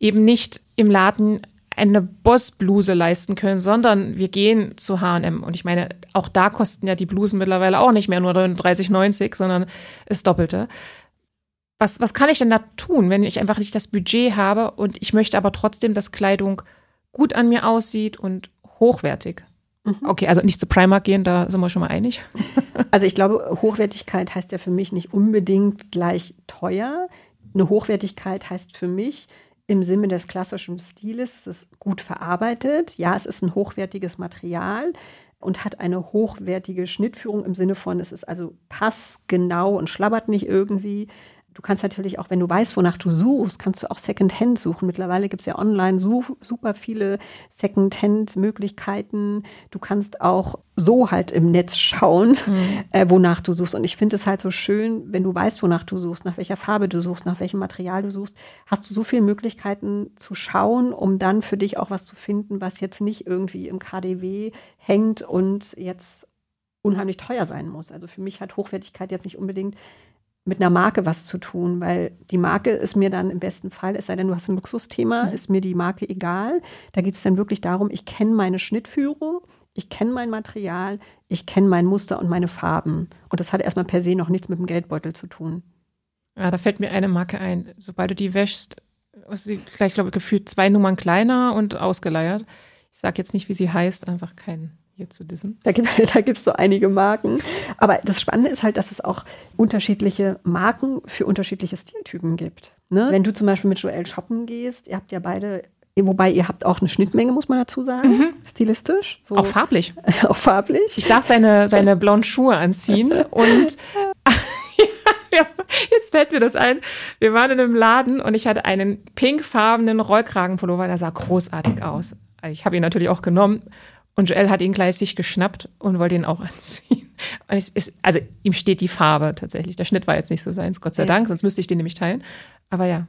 eben nicht im Laden eine Bossbluse leisten können, sondern wir gehen zu H&M und ich meine, auch da kosten ja die Blusen mittlerweile auch nicht mehr nur 39,90, sondern das Doppelte. was, was kann ich denn da tun, wenn ich einfach nicht das Budget habe und ich möchte aber trotzdem, dass Kleidung gut an mir aussieht und hochwertig? Mhm. Okay, also nicht zu Primark gehen, da sind wir schon mal einig. Also ich glaube, Hochwertigkeit heißt ja für mich nicht unbedingt gleich teuer. Eine Hochwertigkeit heißt für mich im Sinne des klassischen Stiles, es ist gut verarbeitet. Ja, es ist ein hochwertiges Material und hat eine hochwertige Schnittführung im Sinne von, es ist also passgenau und schlabbert nicht irgendwie. Du kannst natürlich auch, wenn du weißt, wonach du suchst, kannst du auch Secondhand suchen. Mittlerweile gibt es ja online so, super viele Secondhand-Möglichkeiten. Du kannst auch so halt im Netz schauen, mhm. äh, wonach du suchst. Und ich finde es halt so schön, wenn du weißt, wonach du suchst, nach welcher Farbe du suchst, nach welchem Material du suchst, hast du so viele Möglichkeiten zu schauen, um dann für dich auch was zu finden, was jetzt nicht irgendwie im KDW hängt und jetzt unheimlich teuer sein muss. Also für mich hat Hochwertigkeit jetzt nicht unbedingt mit einer Marke was zu tun, weil die Marke ist mir dann im besten Fall, es sei denn, du hast ein Luxusthema, mhm. ist mir die Marke egal. Da geht es dann wirklich darum, ich kenne meine Schnittführung, ich kenne mein Material, ich kenne mein Muster und meine Farben. Und das hat erstmal per se noch nichts mit dem Geldbeutel zu tun. Ja, da fällt mir eine Marke ein. Sobald du die wäschst, ist sie gleich, glaube ich, gefühlt zwei Nummern kleiner und ausgeleiert. Ich sage jetzt nicht, wie sie heißt, einfach kein hier zu dissen? Da gibt es da so einige Marken. Aber das Spannende ist halt, dass es auch unterschiedliche Marken für unterschiedliche Stiltypen gibt. Ne? Wenn du zum Beispiel mit Joel shoppen gehst, ihr habt ja beide Wobei ihr habt auch eine Schnittmenge, muss man dazu sagen, mhm. stilistisch. So. Auch farblich. auch farblich. Ich darf seine, seine blauen Schuhe anziehen und jetzt fällt mir das ein. Wir waren in einem Laden und ich hatte einen pinkfarbenen Rollkragenpullover, der sah großartig aus. Ich habe ihn natürlich auch genommen und Joel hat ihn gleich sich geschnappt und wollte ihn auch anziehen. Es, also ihm steht die Farbe tatsächlich. Der Schnitt war jetzt nicht so seins, Gott sei ja. Dank, sonst müsste ich den nämlich teilen. Aber ja.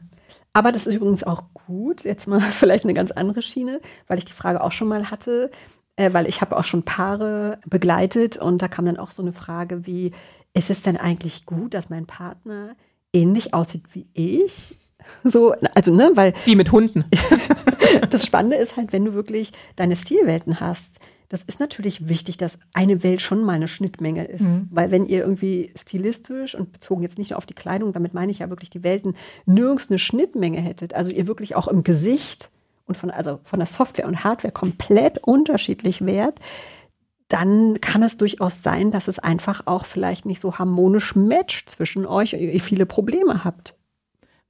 Aber das ist übrigens auch gut. Jetzt mal vielleicht eine ganz andere Schiene, weil ich die Frage auch schon mal hatte, äh, weil ich habe auch schon Paare begleitet und da kam dann auch so eine Frage wie, ist es denn eigentlich gut, dass mein Partner ähnlich aussieht wie ich? So, also, ne, weil. Wie mit Hunden. Das Spannende ist halt, wenn du wirklich deine Stilwelten hast, das ist natürlich wichtig, dass eine Welt schon mal eine Schnittmenge ist. Mhm. Weil wenn ihr irgendwie stilistisch und bezogen jetzt nicht nur auf die Kleidung, damit meine ich ja wirklich die Welten, nirgends eine Schnittmenge hättet, also ihr wirklich auch im Gesicht und von, also von der Software und Hardware komplett unterschiedlich wärt, dann kann es durchaus sein, dass es einfach auch vielleicht nicht so harmonisch matcht zwischen euch und ihr viele Probleme habt.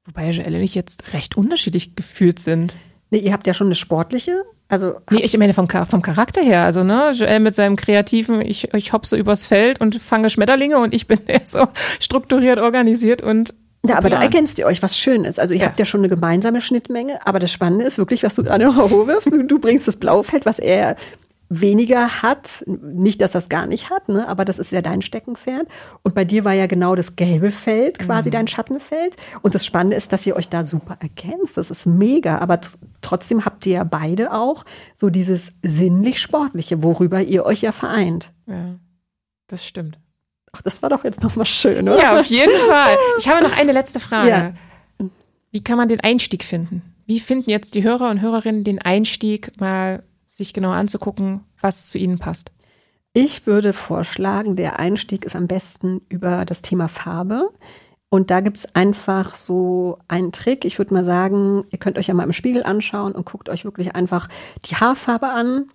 Wobei Joelle und ich jetzt recht unterschiedlich gefühlt sind. Nee, ihr habt ja schon eine sportliche. Also nee, ich meine vom, vom Charakter her. Also, ne, Joel mit seinem kreativen, ich, ich hopse übers Feld und fange Schmetterlinge und ich bin eher so strukturiert, organisiert und ja, aber da ergänzt ihr euch, was schön ist. Also ihr ja. habt ja schon eine gemeinsame Schnittmenge, aber das Spannende ist wirklich, was du gerade noch hochwirfst. Du, du bringst das Blaufeld, was er weniger hat. Nicht, dass das gar nicht hat, ne? aber das ist ja dein Steckenpferd. Und bei dir war ja genau das gelbe Feld quasi mhm. dein Schattenfeld. Und das Spannende ist, dass ihr euch da super ergänzt. Das ist mega. Aber trotzdem habt ihr ja beide auch so dieses sinnlich-sportliche, worüber ihr euch ja vereint. Ja, das stimmt. Ach, das war doch jetzt nochmal schön, oder? Ja, auf jeden Fall. Ich habe noch eine letzte Frage. Ja. Wie kann man den Einstieg finden? Wie finden jetzt die Hörer und Hörerinnen den Einstieg mal sich genau anzugucken, was zu ihnen passt? Ich würde vorschlagen, der Einstieg ist am besten über das Thema Farbe. Und da gibt es einfach so einen Trick. Ich würde mal sagen, ihr könnt euch ja mal im Spiegel anschauen und guckt euch wirklich einfach die Haarfarbe an,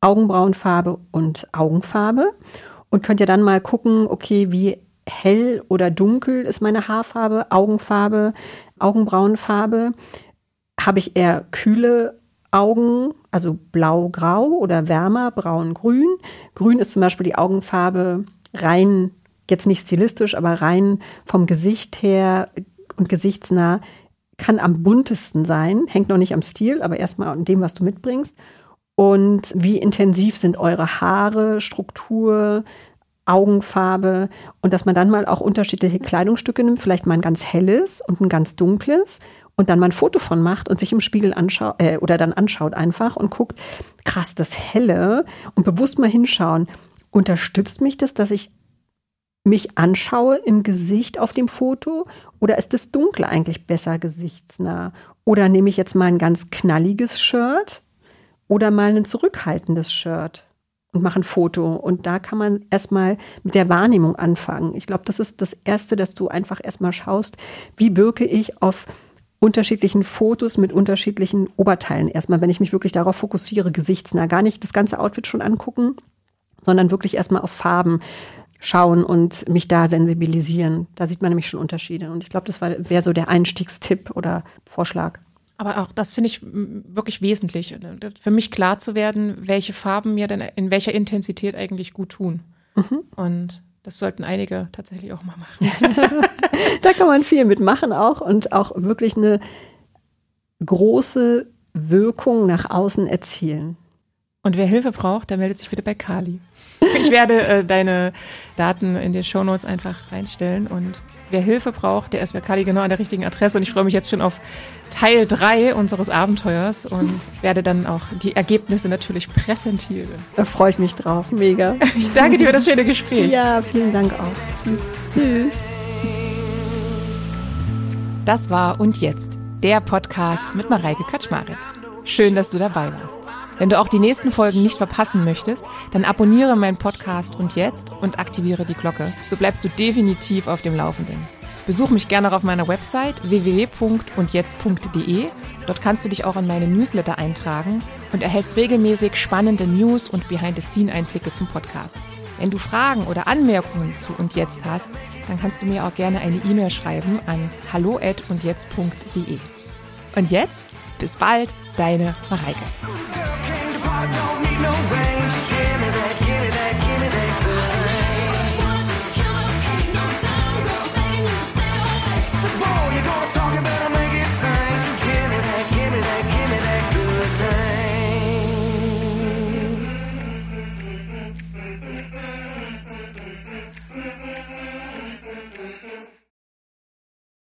Augenbrauenfarbe und Augenfarbe. Und könnt ihr dann mal gucken, okay, wie hell oder dunkel ist meine Haarfarbe, Augenfarbe, Augenbrauenfarbe. Habe ich eher kühle Augen, also blau-grau oder wärmer, braun-grün. Grün ist zum Beispiel die Augenfarbe rein, jetzt nicht stilistisch, aber rein vom Gesicht her und gesichtsnah, kann am buntesten sein, hängt noch nicht am Stil, aber erstmal an dem, was du mitbringst. Und wie intensiv sind eure Haare, Struktur, Augenfarbe und dass man dann mal auch unterschiedliche Kleidungsstücke nimmt, vielleicht mal ein ganz helles und ein ganz dunkles und dann mal ein Foto von macht und sich im Spiegel anschaut äh, oder dann anschaut einfach und guckt, krass, das Helle und bewusst mal hinschauen. Unterstützt mich das, dass ich mich anschaue im Gesicht auf dem Foto oder ist das Dunkle eigentlich besser gesichtsnah? Oder nehme ich jetzt mal ein ganz knalliges Shirt oder mal ein zurückhaltendes Shirt? und mache ein Foto. Und da kann man erstmal mit der Wahrnehmung anfangen. Ich glaube, das ist das Erste, dass du einfach erstmal schaust, wie wirke ich auf unterschiedlichen Fotos mit unterschiedlichen Oberteilen. Erstmal, wenn ich mich wirklich darauf fokussiere, gesichtsnah, gar nicht das ganze Outfit schon angucken, sondern wirklich erstmal auf Farben schauen und mich da sensibilisieren. Da sieht man nämlich schon Unterschiede. Und ich glaube, das wäre so der Einstiegstipp oder Vorschlag. Aber auch das finde ich wirklich wesentlich, für mich klar zu werden, welche Farben mir denn in welcher Intensität eigentlich gut tun. Mhm. Und das sollten einige tatsächlich auch mal machen. da kann man viel mitmachen auch und auch wirklich eine große Wirkung nach außen erzielen. Und wer Hilfe braucht, der meldet sich bitte bei Kali. Ich werde äh, deine Daten in den Shownotes einfach reinstellen und wer Hilfe braucht, der ist bei Kali genau an der richtigen Adresse und ich freue mich jetzt schon auf Teil 3 unseres Abenteuers und werde dann auch die Ergebnisse natürlich präsentieren. Da freue ich mich drauf, mega. Ich danke dir für das schöne Gespräch. Ja, vielen Dank auch. Tschüss. Tschüss. Das war Und Jetzt, der Podcast mit Mareike Kaczmarek. Schön, dass du dabei warst. Wenn du auch die nächsten Folgen nicht verpassen möchtest, dann abonniere meinen Podcast und jetzt und aktiviere die Glocke. So bleibst du definitiv auf dem Laufenden. Besuch mich gerne auf meiner Website www.undjetzt.de. Dort kannst du dich auch in meine Newsletter eintragen und erhältst regelmäßig spannende News und Behind-the-Scene-Einblicke zum Podcast. Wenn du Fragen oder Anmerkungen zu und jetzt hast, dann kannst du mir auch gerne eine E-Mail schreiben an hallo@undjetzt.de. Und jetzt bis bald, deine Mareike.